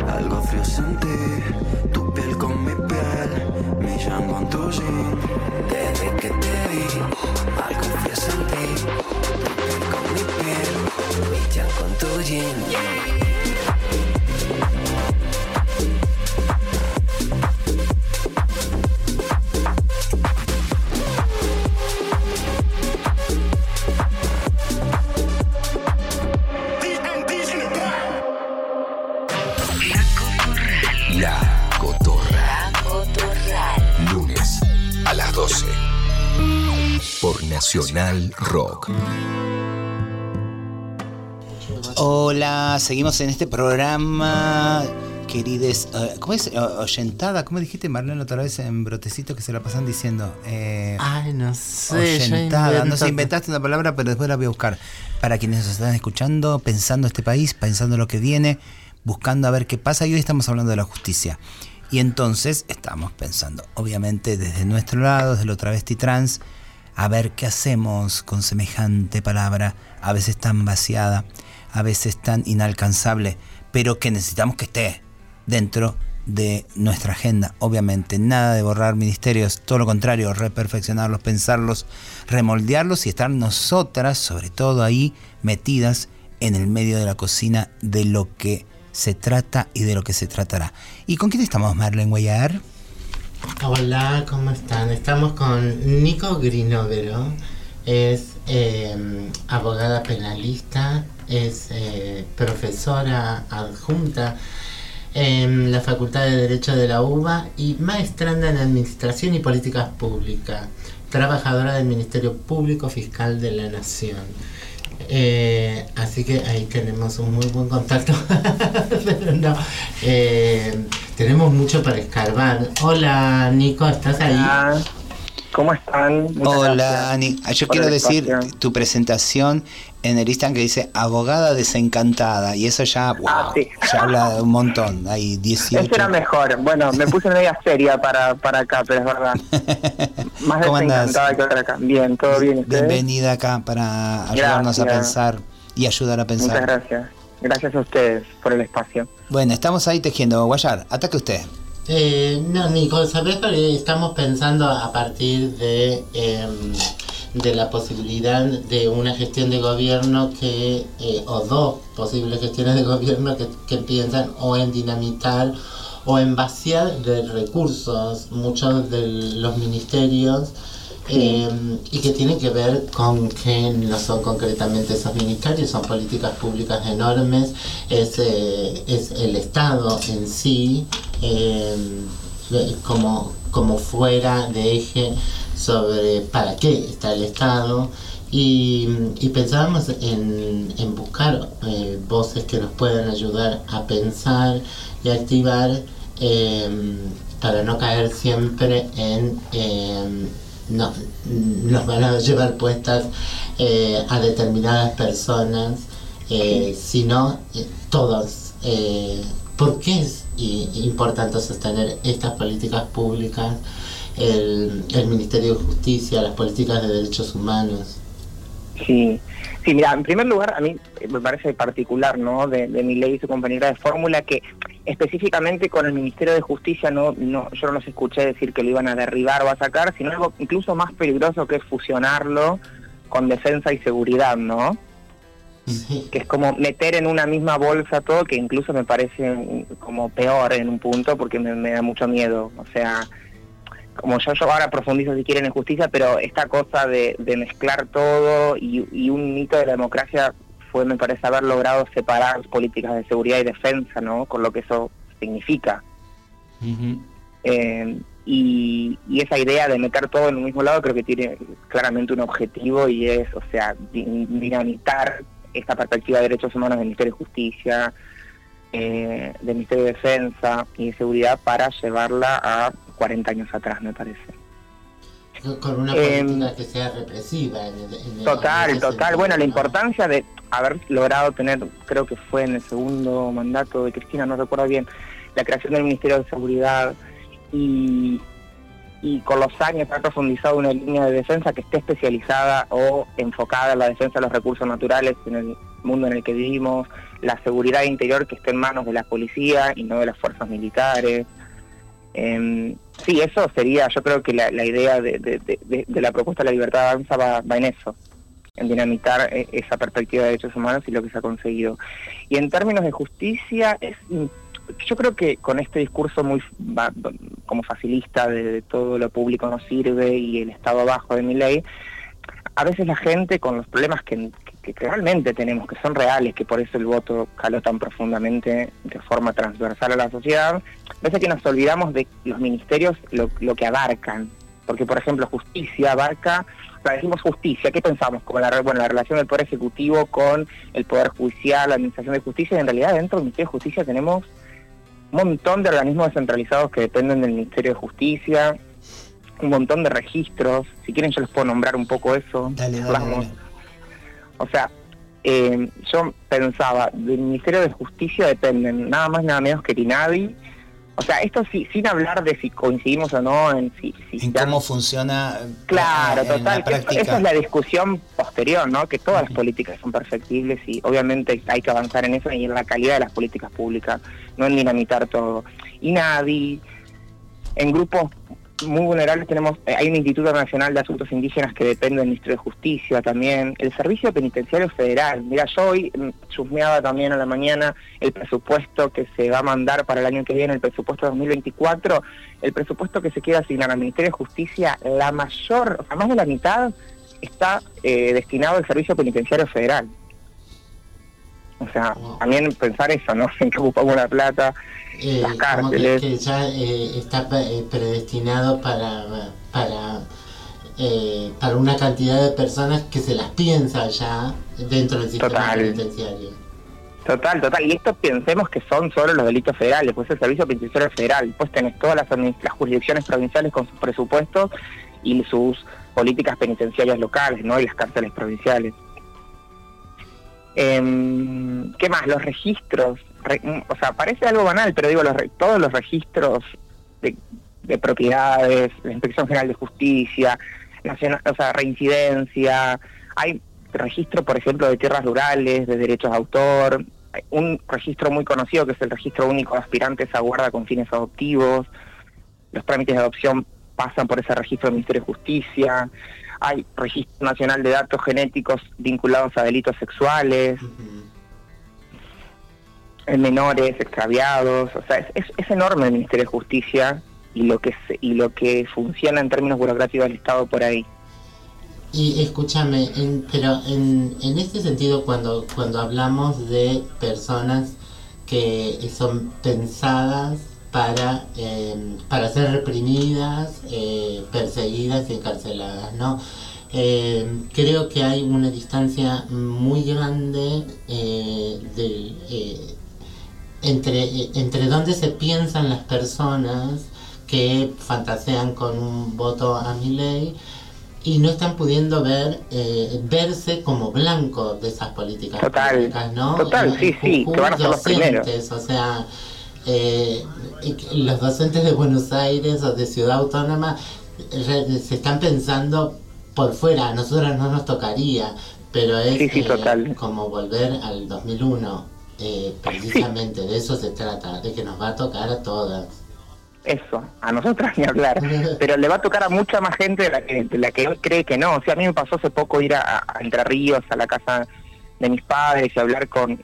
algo frío sentí. Tu piel con mi piel, mi jean con tu jean. Desde que te vi, algo frío sentí. Tu piel con mi piel, mi jean con tu jean. La Cotorra. Lunes a las 12. Por Nacional Rock. Hola, seguimos en este programa, querides. eh, ¿Cómo es? Oyentada, ¿cómo dijiste, Marlene, otra vez en brotecito que se la pasan diciendo? Eh, Ay, no sé. Oyentada, no sé, inventaste una palabra, pero después la voy a buscar. Para quienes nos están escuchando, pensando este país, pensando lo que viene, buscando a ver qué pasa. Y hoy estamos hablando de la justicia. Y entonces estamos pensando, obviamente, desde nuestro lado, desde lo travesti trans, a ver qué hacemos con semejante palabra, a veces tan vaciada, a veces tan inalcanzable, pero que necesitamos que esté dentro de nuestra agenda. Obviamente, nada de borrar ministerios, todo lo contrario, reperfeccionarlos, pensarlos, remoldearlos y estar nosotras, sobre todo ahí, metidas en el medio de la cocina de lo que se trata y de lo que se tratará. ¿Y con quién estamos, Marlene Guayar? Hola, ¿cómo están? Estamos con Nico Grinovero. Es eh, abogada penalista, es eh, profesora adjunta en la Facultad de Derecho de la UBA y maestranda en Administración y Políticas Públicas, trabajadora del Ministerio Público Fiscal de la Nación. Eh, así que ahí tenemos un muy buen contacto. *laughs* Pero no, eh, tenemos mucho para escarbar. Hola Nico, ¿estás ahí? ¿Cómo están? Muchas Hola, Ani. Ah, Yo quiero decir tu presentación en el Instagram que dice abogada desencantada y eso ya, wow, Ah, sí. ya habla de un montón. Hay *laughs* 18. Eso era mejor. Bueno, me puse media seria para, para acá, pero es verdad. *laughs* Más ¿Cómo acá. Bien, todo bien. ¿y ustedes? Bienvenida acá para ayudarnos a Gracias. pensar y ayudar a Muchas pensar. gracias. Gracias a ustedes por el espacio. Bueno, estamos ahí tejiendo. Guayar, ataque usted. Eh, no, Nico, ¿sabés? Porque estamos pensando a partir de, em, de la posibilidad de una gestión de gobierno que, eh, o dos posibles gestiones de gobierno que, que piensan o en dinamitar o en vaciar de recursos muchos de los ministerios eh, y que tiene que ver con que no son concretamente esos ministerios, son políticas públicas enormes, es, eh, es el Estado en sí eh, como, como fuera de eje sobre para qué está el Estado. Y, y pensábamos en, en buscar voces que nos puedan ayudar a pensar y activar eh, para no caer siempre en eh, no, nos van a llevar puestas eh, a determinadas personas, eh, sino eh, todos. ¿Por qué es importante sostener estas políticas públicas, el, el Ministerio de Justicia, las políticas de derechos humanos? Sí, sí, mira, en primer lugar, a mí me parece particular, ¿no? De, de mi ley y su compañera de fórmula, que específicamente con el Ministerio de Justicia, no, no, yo no los escuché decir que lo iban a derribar o a sacar, sino algo incluso más peligroso que es fusionarlo con defensa y seguridad, ¿no? Que es como meter en una misma bolsa todo, que incluso me parece como peor en un punto, porque me, me da mucho miedo. O sea, como yo, yo ahora profundizo si quieren en justicia, pero esta cosa de, de mezclar todo y, y un mito de la democracia fue, me parece, haber logrado separar políticas de seguridad y defensa, ¿no? Con lo que eso significa. Eh, y, y esa idea de meter todo en un mismo lado creo que tiene claramente un objetivo y es, o sea, di- dinamitar esta perspectiva de derechos humanos del Ministerio de Justicia, eh, del Ministerio de Defensa y de Seguridad para llevarla a 40 años atrás, me parece. Con una Em, política que sea represiva. en el- en Total, total. Bueno, la importancia de haber logrado tener, creo que fue en el segundo mandato de Cristina, no recuerdo bien, la creación del Ministerio de Seguridad y, y con los años ha profundizado una línea de defensa que esté especializada o enfocada en la defensa de los recursos naturales en el mundo en el que vivimos, la seguridad interior que esté en manos de la policía y no de las fuerzas militares. Em, sí, eso sería, yo creo que la, idea de, la propuesta de la libertad avanza va, en eso, en dinamitar eh, esa perspectiva de derechos humanos y lo que se ha conseguido. Y en términos de justicia, es, mm, yo creo que con este discurso muy como facilista de todo lo público no sirve y el Estado abajo de mi ley, a veces la gente con los problemas que, realmente tenemos, que son reales, que por eso el voto caló tan profundamente de forma transversal a la sociedad, a veces que nos olvidamos de los ministerios lo, que abarcan. Porque, por ejemplo, justicia abarca, o decimos justicia, ¿qué pensamos? Como la, la relación del Poder Ejecutivo con el Poder Judicial, la Administración de Justicia, y en realidad dentro del Ministerio de Justicia tenemos un montón de organismos descentralizados que dependen del Ministerio de Justicia, un montón de registros, si quieren yo les puedo nombrar un poco eso. Dale, dale, Vamos. dale. O sea, eh, yo pensaba, del Ministerio de Justicia dependen nada más nada menos que el INAVI. O sea, esto sí, sin hablar de si coincidimos o no en si... si En ya- cómo funciona eh, Claro, en la total. que esa es la discusión posterior, ¿no? Que todas las políticas son perfectibles y obviamente hay que avanzar en eso y en la calidad de las políticas públicas, no en dinamitar todo. Y nadie, en grupos muy vulnerables tenemos, eh, hay un Instituto Nacional de Asuntos Indígenas que depende del Ministerio de Justicia también, el Servicio Penitenciario Federal. Mira, yo hoy mm, chusmeaba también a la mañana el presupuesto que se va a mandar para el año que viene, el presupuesto 2024, el presupuesto que se quiere asignar al Ministerio de Justicia, la mayor, o sea, más de la mitad está eh, destinado al Servicio Penitenciario Federal. O sea, también pensar eso, ¿no? *laughs* En qué ocupamos la plata, Eh, las como que, cárceles. que ya eh, está eh, predestinado para para eh, para una cantidad de personas que se las piensa ya dentro del sistema Total. penitenciario. Total, total. Y esto pensemos que son solo los delitos federales, pues el Servicio Penitenciario Federal. Después tenés todas las, las jurisdicciones provinciales con sus presupuestos y sus políticas penitenciarias locales, ¿no? Y las cárceles provinciales. Em, ¿Qué más? Los registros. Re- mm, o sea, parece algo banal, pero digo, todos los registros de, de propiedades, la Inspección General de Justicia, o sea, reincidencia, hay registro, por ejemplo, de tierras rurales, de derechos de autor, un registro muy conocido que es el registro único de aspirantes a guarda con fines adoptivos, los trámites de adopción pasan por ese registro del Ministerio de Justicia, hay registro nacional de datos genéticos vinculados a delitos sexuales, en menores extraviados, o sea, es, es- es enorme el Ministerio de Justicia y lo que se- y lo que funciona en términos burocráticos del Estado por ahí. Y escúchame, en- pero en, en este sentido, cuando, cuando hablamos de personas que son pensadas para, eh, para ser reprimidas, eh, perseguidas y encarceladas, ¿no? Eh, creo que hay una distancia muy grande entre, entre dónde se piensan las personas que fantasean con un voto a mi ley y no están pudiendo ver eh, verse como blanco de esas políticas Total, públicas, ¿no? total, sí, sí, que van a ser los primeros. o sea, eh, los docentes de Buenos Aires o de Ciudad Autónoma re- se están pensando por fuera, a nosotros no nos tocaría, pero es Sí, sí, eh, como volver al 2001, eh, precisamente de eso se trata, de que nos va a tocar a todas. Eso, a nosotras ni hablar. *laughs* Pero le va a tocar a mucha más gente de la que, de la que hoy cree que no. O sea, a mí me pasó hace poco ir a, a Entre Ríos, a la casa de mis padres y hablar con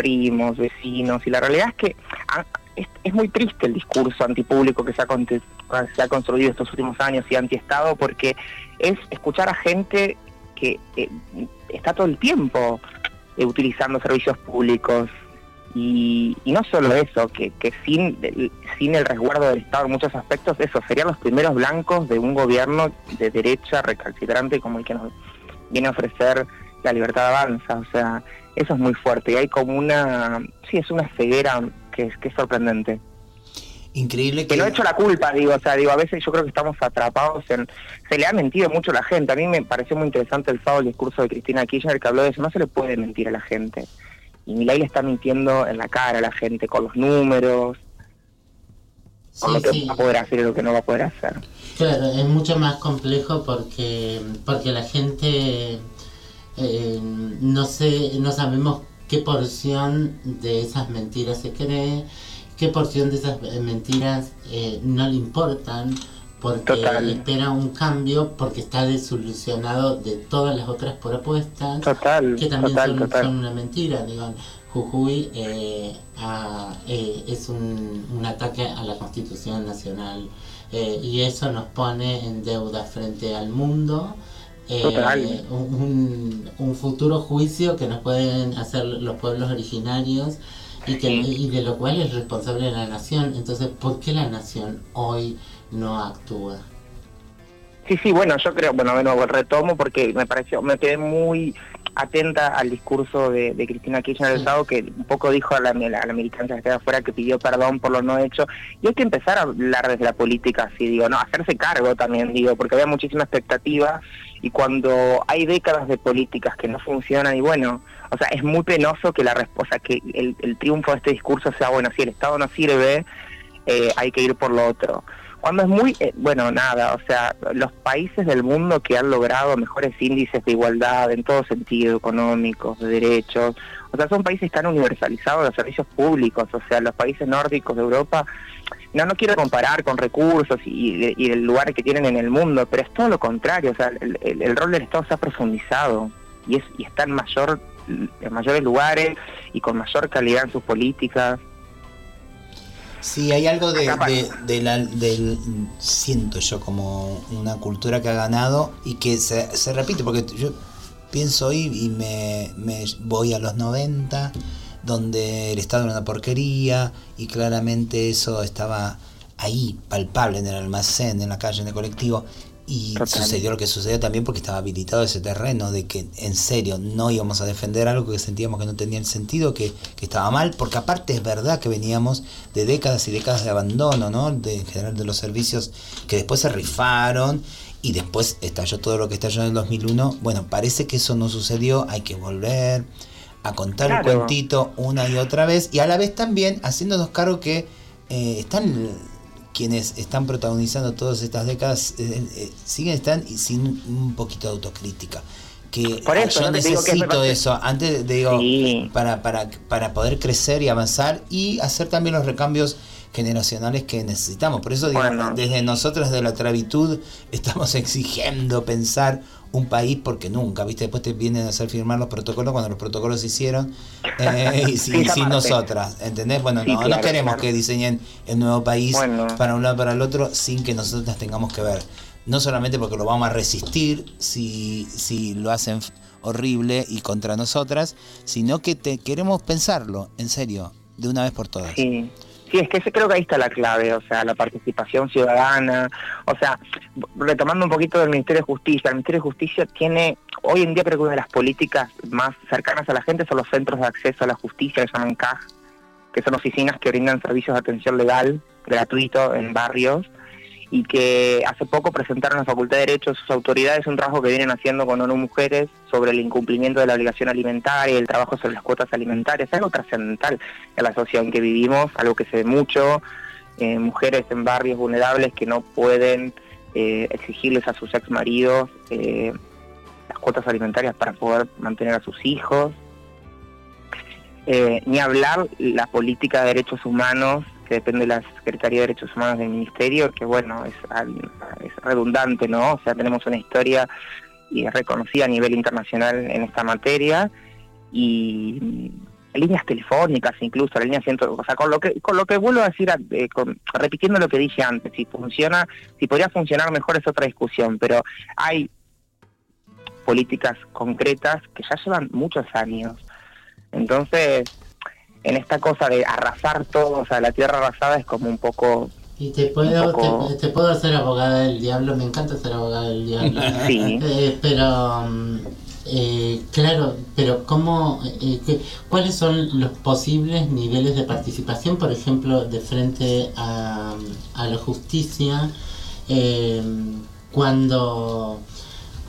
primos, vecinos. Y la realidad es que, es, muy triste el discurso antipúblico que se ha, construido estos últimos años y antiestado porque es escuchar a gente que eh, está todo el tiempo eh, utilizando servicios públicos y, y no solo eso, que, que sin, sin el resguardo del Estado en muchos aspectos, eso, serían los primeros blancos de un gobierno de derecha recalcitrante como el que nos viene a ofrecer la libertad avanza, o sea, eso es muy fuerte y hay como una, sí, es una ceguera que es, que es sorprendente. Increíble que no he hecho la culpa, digo, o sea, digo, a veces yo creo que estamos atrapados en... Se le ha mentido mucho a la gente. A mí me pareció muy interesante el sábado el discurso de Cristina Kirchner que habló de eso. No se le puede mentir a la gente. Y Milei le está mintiendo en la cara a la gente con los números, con lo que sí. va a poder hacer y lo que no va a poder hacer. Claro, es mucho más complejo porque, porque la gente eh, no sé, no sabemos qué porción de esas mentiras se cree, qué porción de esas mentiras eh, no le importan, porque Total. espera un cambio, porque está desilusionado de todas las otras propuestas, Total, que también total, son, total. son una mentira. Digo, Jujuy eh, a- eh, es un, un ataque a la Constitución Nacional eh, y eso nos pone en deuda frente al mundo. Eh, un, un futuro juicio que nos pueden hacer los pueblos originarios y, que, y de lo cual es responsable la nación. Entonces, ¿por qué la nación hoy no actúa? Sí, sí, bueno, yo creo, bueno, nuevo retomo porque me pareció, me quedé muy atenta al discurso de, de Cristina Kirchner el sábado, que un poco dijo a la, militancia que está afuera que pidió perdón por lo no hecho. Y hay que empezar a hablar desde la política, así digo, no, hacerse cargo también, digo, porque había muchísima expectativa y cuando hay décadas de políticas que no funcionan y bueno, o sea, es muy penoso que la respuesta, que el, el triunfo de este discurso sea, bueno, si el Estado no sirve, eh, hay que ir por lo otro. Cuando es muy, eh, bueno, nada, o sea, los países del mundo que han logrado mejores índices de igualdad en todo sentido, económicos, de derechos, o sea, son países tan universalizados los servicios públicos, o sea, los países nórdicos de Europa, no, no quiero comparar con recursos y, y el lugar que tienen en el mundo, pero es todo lo contrario, o sea, el, el- rol del Estado se ha profundizado y, es, y está en, mayor, en mayores lugares y con mayor calidad en sus políticas. Sí, hay algo de, de- de la- del, siento yo como una cultura que ha ganado y que se, se repite, porque yo pienso hoy y me, me voy a los 90, donde el Estado era una porquería y claramente eso estaba ahí, palpable en el almacén, en la calle, en el colectivo. Y sucedió lo que sucedió también porque estaba habilitado ese terreno de que en serio no íbamos a defender algo que sentíamos que no tenía el sentido, que, que estaba mal, porque aparte es verdad que veníamos de décadas y décadas de abandono, ¿no? De, en general de los servicios que después se rifaron y después estalló todo lo que estalló en el 2001. Bueno, parece que eso no sucedió, hay que volver a contar el Claro. cuentito una y otra vez y a la vez también haciéndonos cargo que eh, están quienes están protagonizando todas estas décadas eh, eh, siguen están y sin un poquito de autocrítica. Que Por eso, yo necesito eso. Antes de digo para, para, para poder crecer y avanzar y hacer también los recambios generacionales que necesitamos. Por eso digo desde nosotros de la travitud estamos *laughs* exigiendo pensar un país porque nunca viste después te vienen a hacer firmar los protocolos cuando los protocolos se hicieron eh, *laughs* y sin, nosotras ¿entendés? bueno Sí, no, no queremos claro. que diseñen el nuevo país Bueno. para un lado para el otro sin que nosotras tengamos que ver no solamente porque lo vamos a resistir si, si lo hacen horrible y contra nosotras, sino que te queremos pensarlo, en serio, de una vez por todas. Sí. Sí, es que creo que ahí está la clave, o sea, la participación ciudadana, o sea, retomando un poquito del Ministerio de Justicia, el Ministerio de Justicia tiene, hoy en día creo que una de las políticas más cercanas a la gente son los centros de acceso a la justicia, que llaman CAJ, que son oficinas que brindan servicios de atención legal gratuito en barrios, y que hace poco presentaron a la Facultad de Derecho sus autoridades un trabajo que vienen haciendo con ONU Mujeres sobre el incumplimiento de la obligación alimentaria y el trabajo sobre las cuotas alimentarias. Algo trascendental en la sociedad en que vivimos, algo que se ve mucho, eh, mujeres en barrios vulnerables que no pueden eh, exigirles a sus ex maridos eh, las cuotas alimentarias para poder mantener a sus hijos. Ni hablar la política de derechos humanos depende de la Secretaría de Derechos Humanos del Ministerio, que bueno, es, redundante, ¿no? O sea, tenemos una historia y reconocida a nivel internacional en esta materia y, líneas telefónicas incluso, la línea 100, o sea, con lo que con lo que vuelvo a decir, eh, repitiendo lo que dije antes, si funciona, si podría funcionar mejor es otra discusión, pero hay políticas concretas que ya llevan muchos años. Entonces, en esta cosa de arrasar todo, o sea, la tierra arrasada es como un poco... Y te puedo, poco- te, te puedo hacer abogada del diablo, me encanta ser abogada del diablo. *laughs* Sí. Eh, pero, mm, eh, claro, pero ¿cómo, eh, ¿cuáles son los posibles niveles de participación, por ejemplo, de frente a, a la justicia, eh, cuando,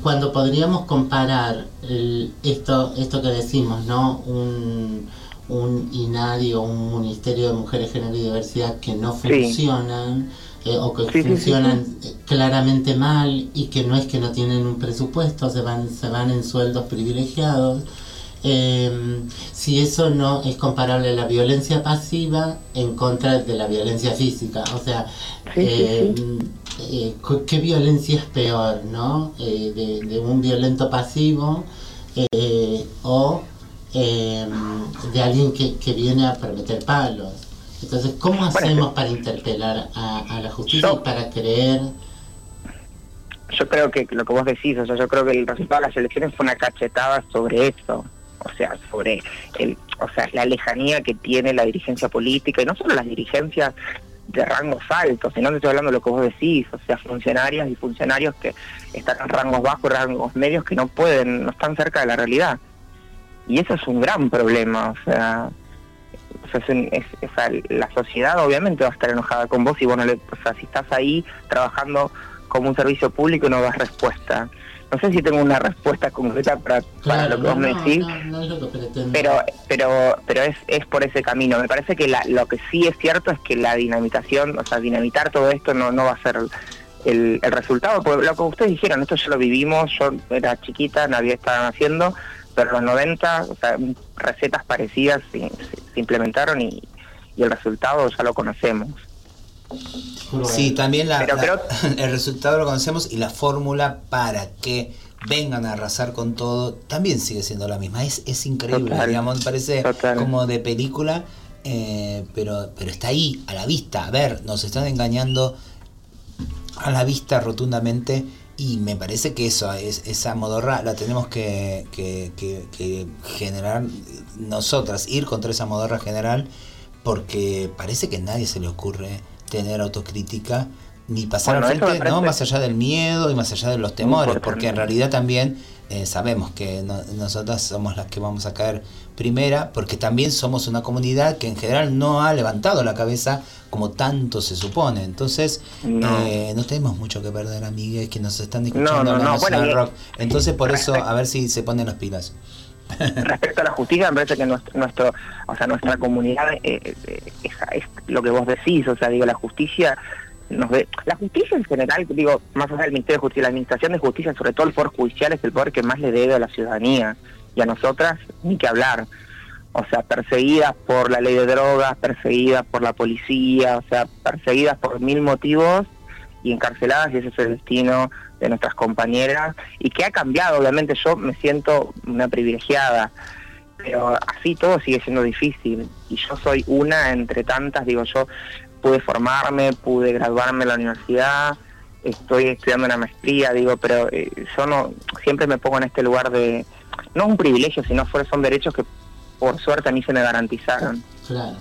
cuando podríamos comparar el- esto, esto que decimos, ¿no? Un, un INADI o un Ministerio de Mujeres, Género y Diversidad que no Sí. funcionan eh, o que Sí, sí, sí, funcionan eh, claramente mal y que no es que no tienen un presupuesto, se van, se van en sueldos privilegiados. Eh, si eso no es comparable a la violencia pasiva en contra de la violencia física, o sea, eh, eh, ¿qué violencia es peor, no? De, de un violento pasivo o eh, de alguien que, que viene a prometer palos. Entonces, ¿cómo hacemos para interpelar a, a la justicia y para creer? Yo creo que lo que vos decís, o sea, yo creo que el resultado de las elecciones fue una cachetada sobre eso, o sea, sobre el, o sea, la lejanía que tiene la dirigencia política, y no solo las dirigencias de rangos altos, sino que estoy hablando de lo que vos decís, o sea, funcionarias y funcionarios que están en rangos bajos, rangos medios, que no pueden, no están cerca de la realidad. Y eso es un gran problema, o sea, o sea, es un- es- o sea, la sociedad obviamente va a estar enojada con vos y vos no le, o sea, si estás ahí trabajando como un servicio público no das respuesta. No sé si tengo una respuesta concreta para, para lo que vos me decís, no, no pero pero pero es, es por ese camino. Me parece que la- lo que sí es cierto es que la dinamitación, o sea, dinamitar todo esto no, no va a ser el, el resultado. Porque lo que ustedes dijeron, esto ya lo vivimos, yo era chiquita, nadie estaba haciendo, pero en los 90, o sea, recetas parecidas se, se- se implementaron y, y el resultado ya lo conocemos. Sí, también la- Pero la- creo- *laughs* el resultado lo conocemos y la fórmula para que vengan a arrasar con todo también sigue siendo la misma. Es, es increíble, Total. digamos, me parece como de película, eh, pero, pero está ahí, a la vista. A ver, nos están engañando a la vista rotundamente y me parece que eso, es, esa modorra la tenemos que, que- que- que generar nosotras, ir contra esa modorra general porque parece que a nadie se le ocurre tener autocrítica ni pasar Bueno, al frente, no más allá del miedo y más allá de los temores, porque en realidad también eh, sabemos que no- nosotras somos las que vamos a caer primera, porque también somos una comunidad que en general no ha levantado la cabeza como tanto se supone. Entonces, No. eh, no tenemos mucho que perder, amigues, que nos están No, escuchando no, en la no, Nacional bueno, Rock. Entonces, por eso, a ver si se ponen las pilas. respecto a la justicia me parece que nuestro, nuestro o sea nuestra comunidad eh, eh, es, es lo que vos decís o sea digo la justicia nos ve la justicia en general digo más allá del ministerio de justicia la administración de justicia sobre todo el poder judicial es el poder que más le debe a la ciudadanía y a nosotras ni que hablar. O sea perseguidas por la ley de drogas perseguidas por la policía o sea perseguidas por mil motivos y encarceladas y ese es el destino de nuestras compañeras y que ha cambiado obviamente yo me siento una privilegiada pero así todo sigue siendo difícil y yo soy una entre tantas digo yo pude formarme pude graduarme en la universidad estoy estudiando una maestría digo pero eh, yo no siempre me pongo en este lugar de no es un privilegio sino son derechos que por suerte a mí se me garantizaron Claro.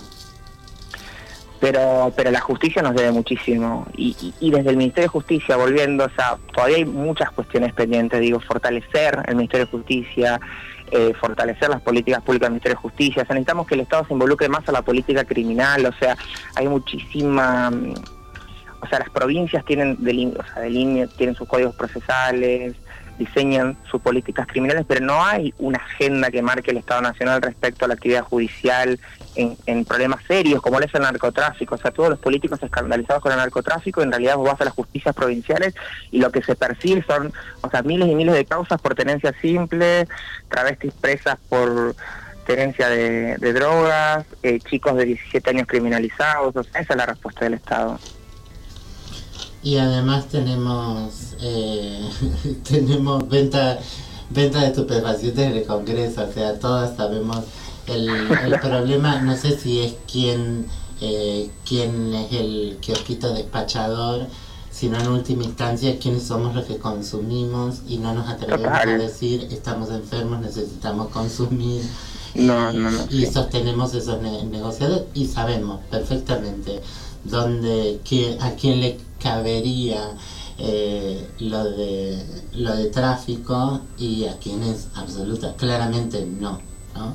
pero pero la justicia nos debe muchísimo y, y- y desde el Ministerio de Justicia volviendo o sea todavía hay muchas cuestiones pendientes digo fortalecer el Ministerio de Justicia eh, fortalecer las políticas públicas del Ministerio de Justicia. Necesitamos que el Estado se involucre más a la política criminal o sea hay muchísima mm, o sea las provincias tienen delin- o sea, deline- tienen sus códigos procesales diseñan sus políticas criminales, pero no hay una agenda que marque el Estado Nacional respecto a la actividad judicial en, en problemas serios, como es el narcotráfico. O sea, todos los políticos escandalizados con el narcotráfico, en realidad vos vas a las justicias provinciales y lo que se percibe son, o sea, miles y miles de causas por tenencia simple, travestis presas por tenencia de, de drogas, eh, chicos de 17 años criminalizados. O sea, esa es la respuesta del Estado. Y además tenemos eh, *laughs* tenemos venta venta de estupefacientes en el Congreso, o sea, todas sabemos El, el *laughs* problema, no sé si es quién, eh, quién es el kiosquito despachador, sino en última instancia quiénes somos los que consumimos y no nos atrevemos Total. a decir estamos enfermos, necesitamos consumir. No, no, no. Y sostenemos esos ne- negociados y sabemos perfectamente dónde, qué- a quién le cabería eh, lo de lo de tráfico y a quién es absoluta, claramente no, ¿no?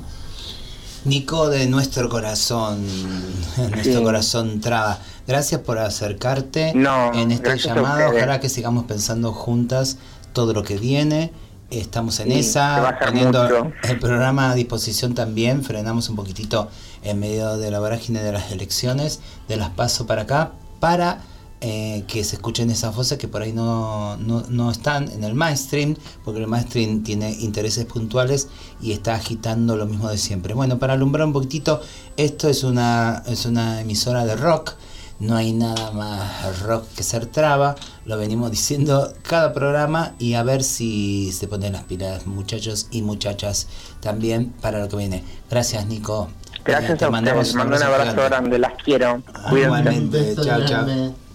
Nico de nuestro corazón, *laughs* nuestro Sí. corazón traba. Gracias por acercarte No, en este llamado. Ojalá que sigamos pensando juntas todo lo que viene. Estamos en Sí, esa, poniendo mucho. el programa a disposición también. Frenamos un poquitito en medio de la vorágine de las elecciones, de las paso para acá, para eh, que se escuchen esas voces que por ahí no, no, no están en el mainstream, porque el mainstream tiene intereses puntuales y está agitando lo mismo de siempre. Bueno, para alumbrar un poquitito, esto es una, es una emisora de rock. No hay nada más rock que ser traba, lo venimos diciendo cada programa y a ver si se ponen las pilas muchachos y muchachas también para lo que viene. Gracias Nico. Gracias Eh, te a mandamos ustedes. Mando un abrazo grande. Las quiero. Cuídense. Igualmente, chao, chao.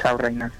Chao, reina.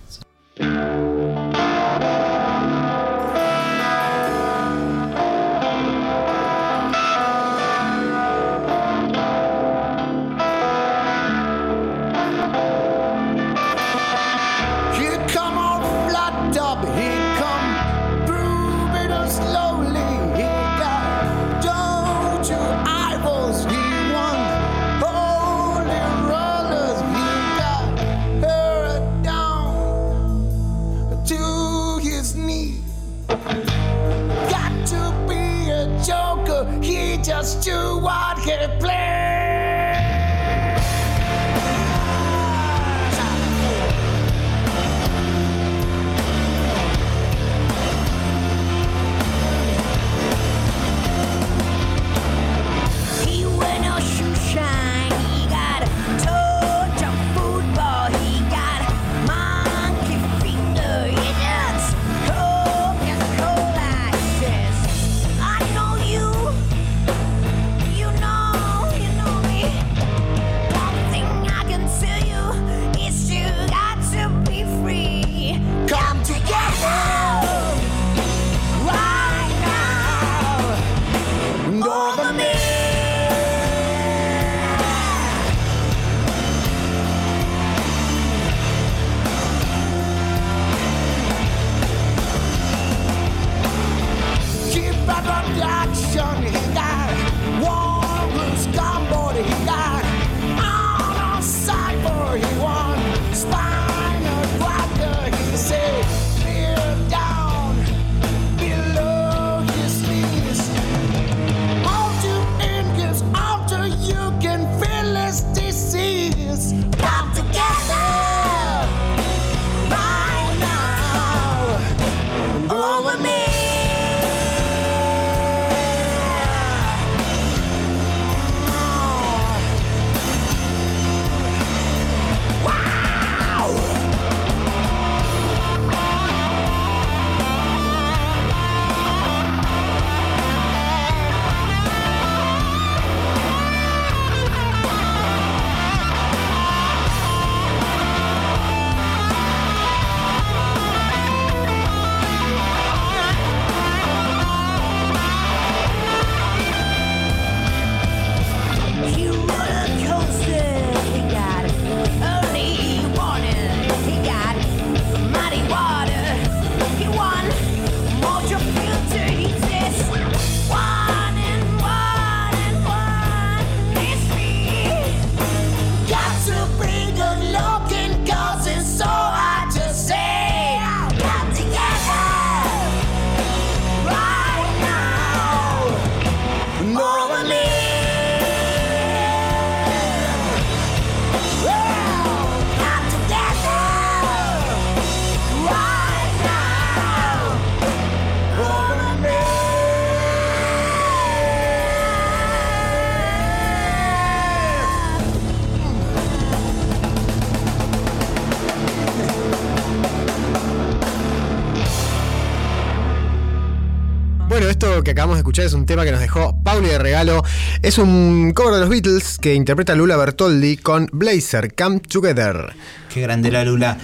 Que acabamos de escuchar es un tema que nos dejó Pauli de regalo. Es un cover de los Beatles que interpreta Lula Bertoldi con Blazer, Come Together. Qué grande la Lula.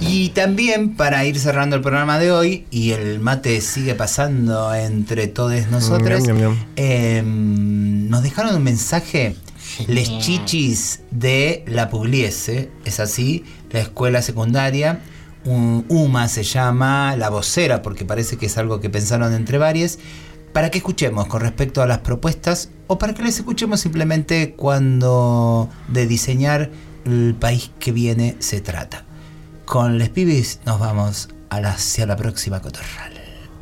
Y también para ir cerrando el programa de hoy, y el mate sigue pasando entre todos nosotros, ñam, ñam. eh, nos dejaron un mensaje, les chichis de la Pugliese, es así, la escuela secundaria. un- UMA se llama, la vocera, porque parece que es algo que pensaron entre varias, para que escuchemos con respecto a las propuestas o para que les escuchemos simplemente cuando de diseñar el país que viene se trata. Con les pibis nos vamos hacia la próxima cotorral.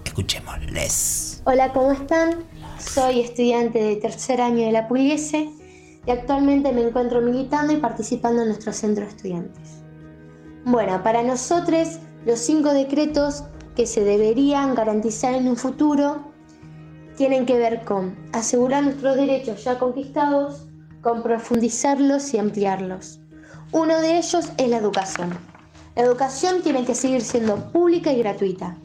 Escuchémosles. Hola, ¿cómo están? Soy estudiante de tercer año de la Pugliese y actualmente me encuentro militando y participando en nuestro centro de estudiantes. Bueno, para nosotros los cinco decretos que se deberían garantizar en un futuro tienen que ver con asegurar nuestros derechos ya conquistados, con profundizarlos y ampliarlos. Uno de ellos es la educación. La educación tiene que seguir siendo pública y gratuita.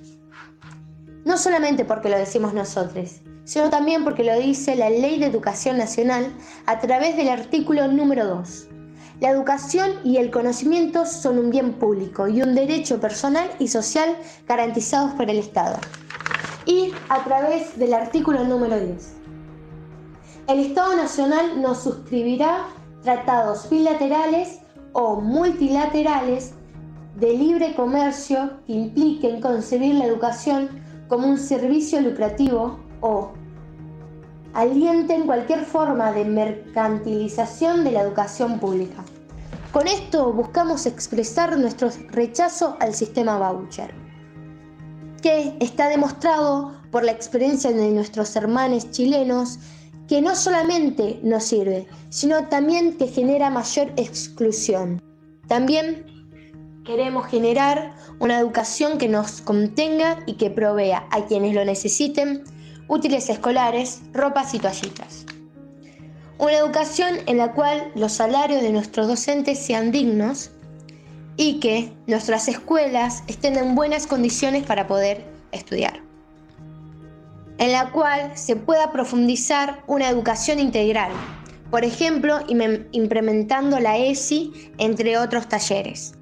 No solamente porque lo decimos nosotros, sino también porque lo dice la Ley de Educación Nacional a través del artículo número 2. La educación y el conocimiento son un bien público y un derecho personal y social garantizados por el Estado. Y a través del artículo número 10. El Estado Nacional no suscribirá tratados bilaterales o multilaterales de libre comercio que impliquen concebir la educación como un servicio lucrativo o alienten cualquier forma de mercantilización de la educación pública. Con esto buscamos expresar nuestro rechazo al sistema voucher, que está demostrado por la experiencia de nuestros hermanos chilenos que no solamente nos sirve, sino también que genera mayor exclusión. También queremos generar una educación que nos contenga y que provea a quienes lo necesiten útiles escolares, ropas y toallitas. Una educación en la cual los salarios de nuestros docentes sean dignos y que nuestras escuelas estén en buenas condiciones para poder estudiar. En la cual se pueda profundizar una educación integral, por ejemplo, im- implementando la ESI entre otros talleres.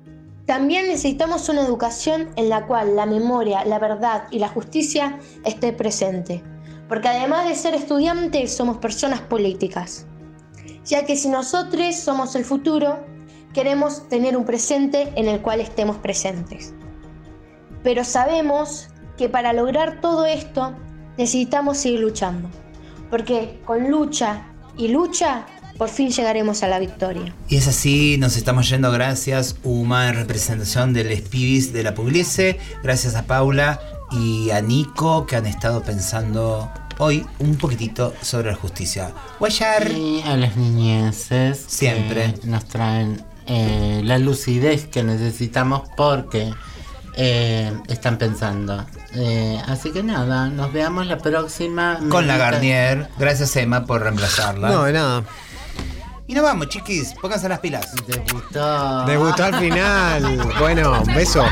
También necesitamos una educación en la cual la memoria, la verdad y la justicia esté presente, porque además de ser estudiantes somos personas políticas, ya que si nosotros somos el futuro, queremos tener un presente en el cual estemos presentes. Pero sabemos que para lograr todo esto necesitamos seguir luchando, porque con lucha y lucha por fin llegaremos a la victoria. Y es así, nos estamos yendo gracias, Uma, en representación del Spibis de la Pugliese, gracias a Paula y a Nico que han estado pensando hoy un poquitito sobre la justicia. Guayar. Y a las niñeces. Siempre. que nos traen eh, la lucidez que necesitamos porque eh, están pensando. Eh, así que nada, nos veamos la próxima. Con la Garnier. Gracias Emma por reemplazarla. No, de nada. Y nos vamos, chiquis. Pónganse las pilas. Debutó. Debutó al final. bueno, un beso.